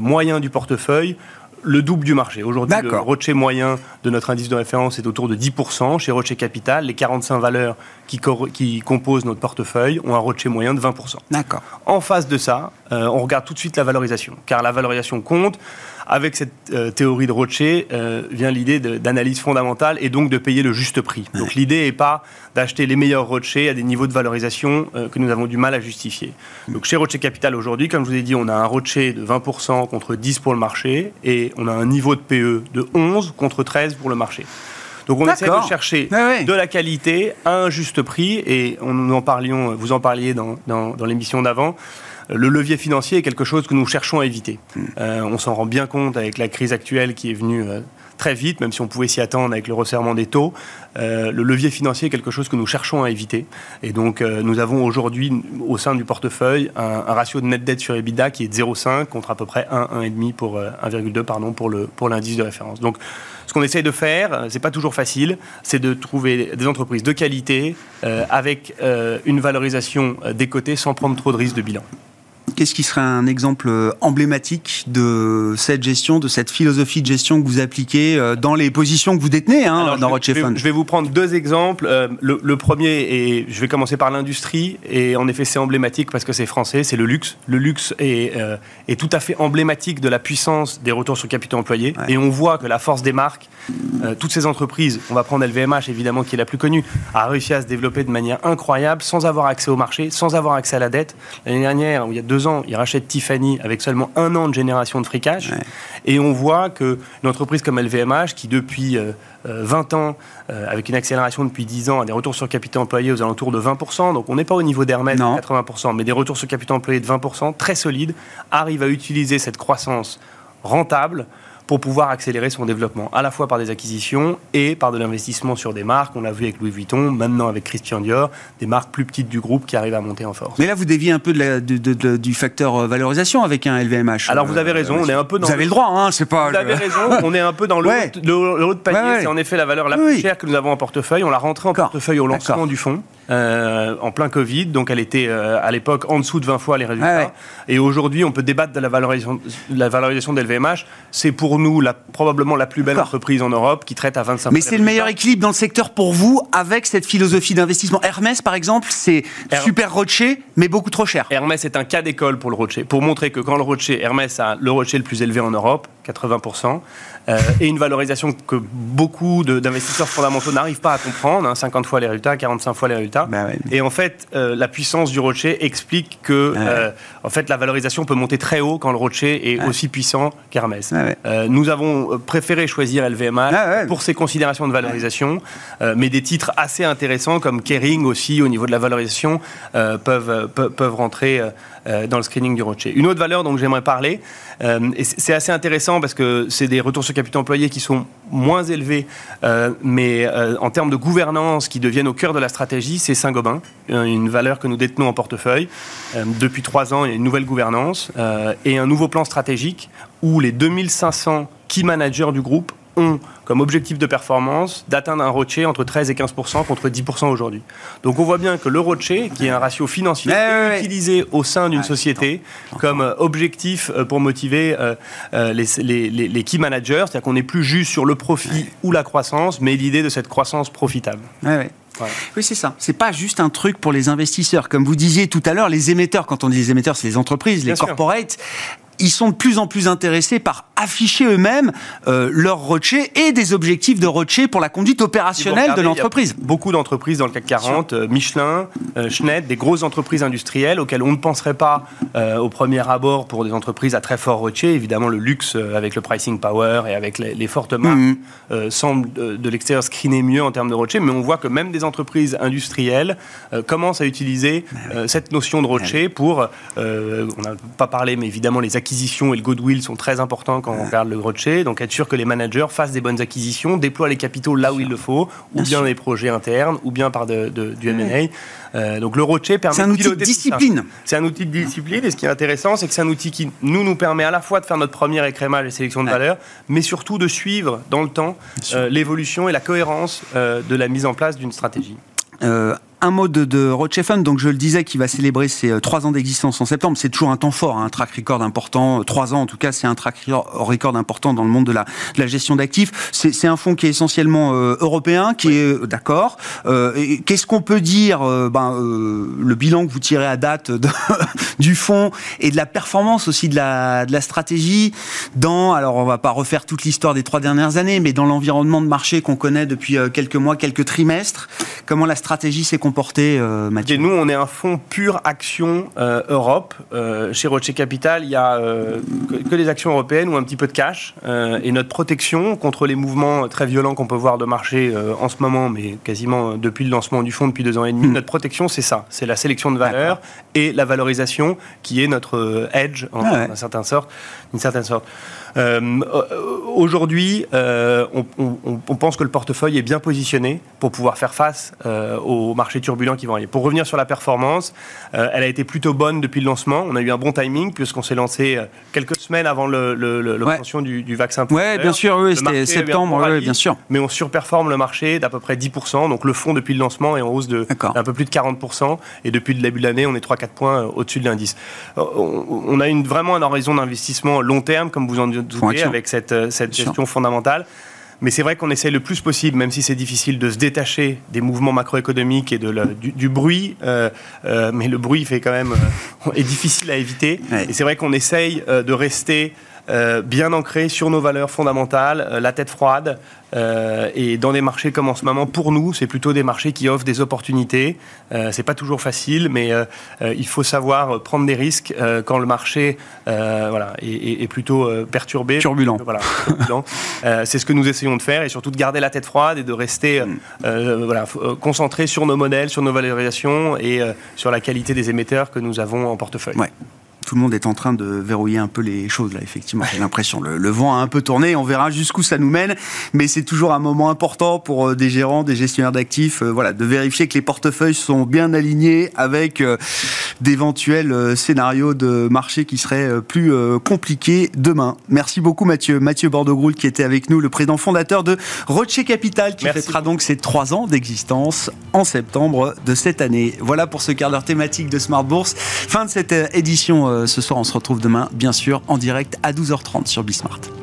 Speaker 6: moyen du portefeuille le double du marché. Aujourd'hui, le Rocher moyen de notre indice de référence est autour de 10%. Chez Rocher Capital, les 45 valeurs qui, qui composent notre portefeuille ont un Rocher moyen de 20%.
Speaker 1: D'accord.
Speaker 6: En face de ça, euh, on regarde tout de suite la valorisation, car la valorisation compte avec cette euh, théorie de Rocher euh, vient l'idée d'analyse fondamentale et donc de payer le juste prix. Donc l'idée n'est pas d'acheter les meilleurs Rocher à des niveaux de valorisation euh, que nous avons du mal à justifier. Donc chez Rocher Capital aujourd'hui, comme je vous ai dit, on a un Rocher de 20% contre 10 pour le marché et on a un niveau de PE de 11 contre 13 pour le marché. Donc on essaie de chercher de la qualité à un juste prix et on en parlions, vous en parliez dans, dans, dans l'émission d'avant le levier financier est quelque chose que nous cherchons à éviter. Euh, on s'en rend bien compte avec la crise actuelle qui est venue euh, très vite, même si on pouvait s'y attendre avec le resserrement des taux. Euh, le levier financier est quelque chose que nous cherchons à éviter. Et donc, nous avons aujourd'hui, au sein du portefeuille, un, ratio de net dette sur EBITDA qui est de 0,5 contre à peu près 1, 1,5 pour 1,2 pardon pour le pour l'indice de référence. Donc, ce qu'on essaye de faire, c'est pas toujours facile, c'est de trouver des entreprises de qualité avec une valorisation des côtés sans prendre trop de risques de bilan.
Speaker 1: Qu'est-ce qui serait un exemple euh, emblématique de cette gestion, de cette philosophie de gestion que vous appliquez euh, dans les positions que vous détenez hein, dans
Speaker 6: Rothschild Fund Je vais vous prendre deux exemples. Euh, le, premier, et je vais commencer par l'industrie, et en effet c'est emblématique parce que c'est français, c'est le luxe. Le luxe est, est, tout à fait emblématique de la puissance des retours sur capitaux employés, et on voit que la force des marques, toutes ces entreprises, on va prendre LVMH évidemment qui est la plus connue, a réussi à se développer de manière incroyable sans avoir accès au marché, sans avoir accès à la dette. L'année dernière, il y a deux ans, il rachète Tiffany avec seulement un an de génération de free cash. Et on voit qu'une entreprise comme LVMH, qui depuis 20 euh, euh, ans, euh, avec une accélération depuis 10 ans, a des retours sur capital employé aux alentours de 20%, donc on n'est pas au niveau d'Hermès de 80%, mais des retours sur capital employé de 20%, très solides, arrive à utiliser cette croissance rentable pour pouvoir accélérer son développement, à la fois par des acquisitions et par de l'investissement sur des marques. On l'a vu avec Louis Vuitton, maintenant avec Christian Dior, des marques plus petites du groupe qui arrivent à monter en force.
Speaker 1: Mais là, vous déviez un peu de du facteur euh, valorisation avec un LVMH.
Speaker 6: Alors vous avez raison, on est un peu dans.
Speaker 1: Vous avez le droit, hein, c'est pas.
Speaker 6: Vous avez raison, on est un peu dans le, haut, de panier. C'est en effet la valeur la plus chère que nous avons en portefeuille. On l'a rentré en portefeuille au lancement du fonds. En plein Covid. Donc, elle était à l'époque en dessous de 20 fois les résultats. Et aujourd'hui, on peut débattre de la valorisation, la valorisation d'LVMH. C'est pour nous la, probablement la plus belle entreprise en Europe qui traite à 25
Speaker 1: Mais c'est le meilleur équilibre dans le secteur pour vous avec cette philosophie d'investissement. Hermès, par exemple, c'est super rocher, mais beaucoup trop cher.
Speaker 6: Hermès est un cas d'école pour le rocher, pour montrer que quand le rocher, Hermès a le rocher le plus élevé en Europe, 80%, euh, et une valorisation que beaucoup d'investisseurs fondamentaux n'arrivent pas à comprendre, 50 hein, fois les résultats, 45 fois les résultats. Bah et en fait, euh, la puissance du rocher explique que euh, en fait, la valorisation peut monter très haut quand le rocher est aussi puissant qu'Hermès. nous avons préféré choisir LVMH pour ses considérations de valorisation, mais des titres assez intéressants comme Kering aussi au niveau de la valorisation peuvent, peuvent, peuvent rentrer dans le screening du rocher. Une autre valeur dont j'aimerais parler, euh, c'est assez intéressant parce que c'est des retours sur capital employé qui sont moins élevés, euh, mais euh, en termes de gouvernance qui deviennent au cœur de la stratégie, c'est Saint-Gobain, une valeur que nous détenons en portefeuille. depuis trois ans, il y a une nouvelle gouvernance et un nouveau plan stratégique où les 2500 key managers du groupe ont comme objectif de performance d'atteindre un rocher entre 13 et 15% contre 10 aujourd'hui. Donc on voit bien que le rocher, qui est un ratio financier, est utilisé au sein d'une société comme euh, objectif euh, pour motiver euh, les, key managers, c'est-à-dire qu'on n'est plus juste sur le profit ou la croissance, mais l'idée de cette croissance profitable.
Speaker 1: Oui, c'est ça. C'est pas juste un truc pour les investisseurs. Comme vous disiez tout à l'heure, les émetteurs, quand on dit les émetteurs, c'est les entreprises, les corporates ils sont de plus en plus intéressés par afficher eux-mêmes euh, leur rocher et des objectifs de rocher pour la conduite opérationnelle de l'entreprise.
Speaker 6: Beaucoup d'entreprises dans le CAC 40, euh, Michelin, euh, Schneider, des grosses entreprises industrielles auxquelles on ne penserait pas au premier abord pour des entreprises à très fort rocher. Évidemment, le luxe avec le pricing power et avec les, fortes marques mhm. semble de, l'extérieur screener mieux en termes de rocher, mais on voit que même des entreprises industrielles commencent à utiliser cette notion de rocher pour, on n'a pas parlé, mais évidemment les acquisitions et le goodwill sont très importants quand on regarde le rocher. Donc être sûr que les managers fassent des bonnes acquisitions, déploient les capitaux là où il le faut, ou bien, des projets internes, ou bien par de, du M&A. Euh, donc le rocher permet
Speaker 1: C'est un outil de discipline.
Speaker 6: C'est un outil de discipline et ce qui est intéressant, c'est que c'est un outil qui nous nous permet à la fois de faire notre premier écrémage et sélection de valeur, mais surtout de suivre dans le temps euh, l'évolution et la cohérence euh, de la mise en place d'une stratégie
Speaker 1: un mot de, de donc je le disais, qui va célébrer ses euh, trois ans d'existence en septembre. C'est toujours un temps fort, hein, un track record important. Euh, trois ans, en tout cas, c'est un track record important dans le monde de la, de la gestion d'actifs. C'est un fonds qui est essentiellement euh, européen, qui est d'accord. Qu'est-ce qu'on peut dire ben, Le bilan que vous tirez à date de, du fonds et de la performance aussi de la, de la stratégie dans, alors on va pas refaire toute l'histoire des trois dernières années, mais dans l'environnement de marché qu'on connaît depuis quelques mois, quelques trimestres, comment la stratégie s'est comporter, euh, Mathieu
Speaker 6: Nous, on est un fonds pur action euh, Europe. Euh, chez Rocher Capital, il n'y a que, des actions européennes ou un petit peu de cash. et notre protection contre les mouvements très violents qu'on peut voir de marché en ce moment, mais quasiment depuis le lancement du fonds depuis deux ans et demi, hmm. notre protection, c'est ça. C'est la sélection de valeurs et la valorisation qui est notre edge, en, ah certain sorte, une certaine sorte. Euh, aujourd'hui, euh, on, pense que le portefeuille est bien positionné pour pouvoir faire face euh, aux marchés turbulents qui vont arriver. Pour revenir sur la performance, elle a été plutôt bonne depuis le lancement. On a eu un bon timing puisqu'on s'est lancé quelques semaines avant l'obtention du, du, vaccin.
Speaker 1: Oui, bien sûr, oui, c'était septembre, bien sûr.
Speaker 6: Mais on surperforme le marché d'à peu près 10%. Donc le fonds, depuis le lancement, est en hausse de un peu plus de 40%. Et depuis le début de l'année, on est 3-4 points au-dessus de l'indice. On, a une, vraiment un horizon d'investissement long terme, comme vous en avec cette, euh, cette gestion fondamentale. Mais c'est vrai qu'on essaie le plus possible, même si c'est difficile, de se détacher des mouvements macroéconomiques et de du, bruit. Euh, euh, mais le bruit fait quand même est difficile à éviter. Et c'est vrai qu'on essaye de rester euh, bien ancré sur nos valeurs fondamentales, euh, la tête froide. Euh, et dans des marchés comme en ce moment, pour nous, c'est plutôt des marchés qui offrent des opportunités. c'est pas toujours facile, mais il faut savoir prendre des risques quand le marché voilà, est, plutôt perturbé.
Speaker 1: Turbulent.
Speaker 6: Voilà, c'est ce que nous essayons de faire et surtout de garder la tête froide et de rester mm. voilà, concentré sur nos modèles, sur nos valorisations et sur la qualité des émetteurs que nous avons en portefeuille.
Speaker 1: Ouais. Tout le monde est en train de verrouiller un peu les choses là, effectivement. J'ai l'impression. Le, vent a un peu tourné, on verra jusqu'où ça nous mène, mais c'est toujours un moment important pour euh, des gérants, des gestionnaires d'actifs, euh, voilà, de vérifier que les portefeuilles sont bien alignés avec euh, d'éventuels scénarios de marché qui seraient plus compliqués demain. Merci beaucoup Mathieu. Mathieu Bordeaux-Groult qui était avec nous, le président fondateur de Rocher Capital, qui fêtera donc ses trois ans d'existence en septembre de cette année. Voilà pour ce quart d'heure thématique de Smart Bourse. Fin de cette édition ce soir. On se retrouve demain, bien sûr, en direct à 12h30 sur Bismart.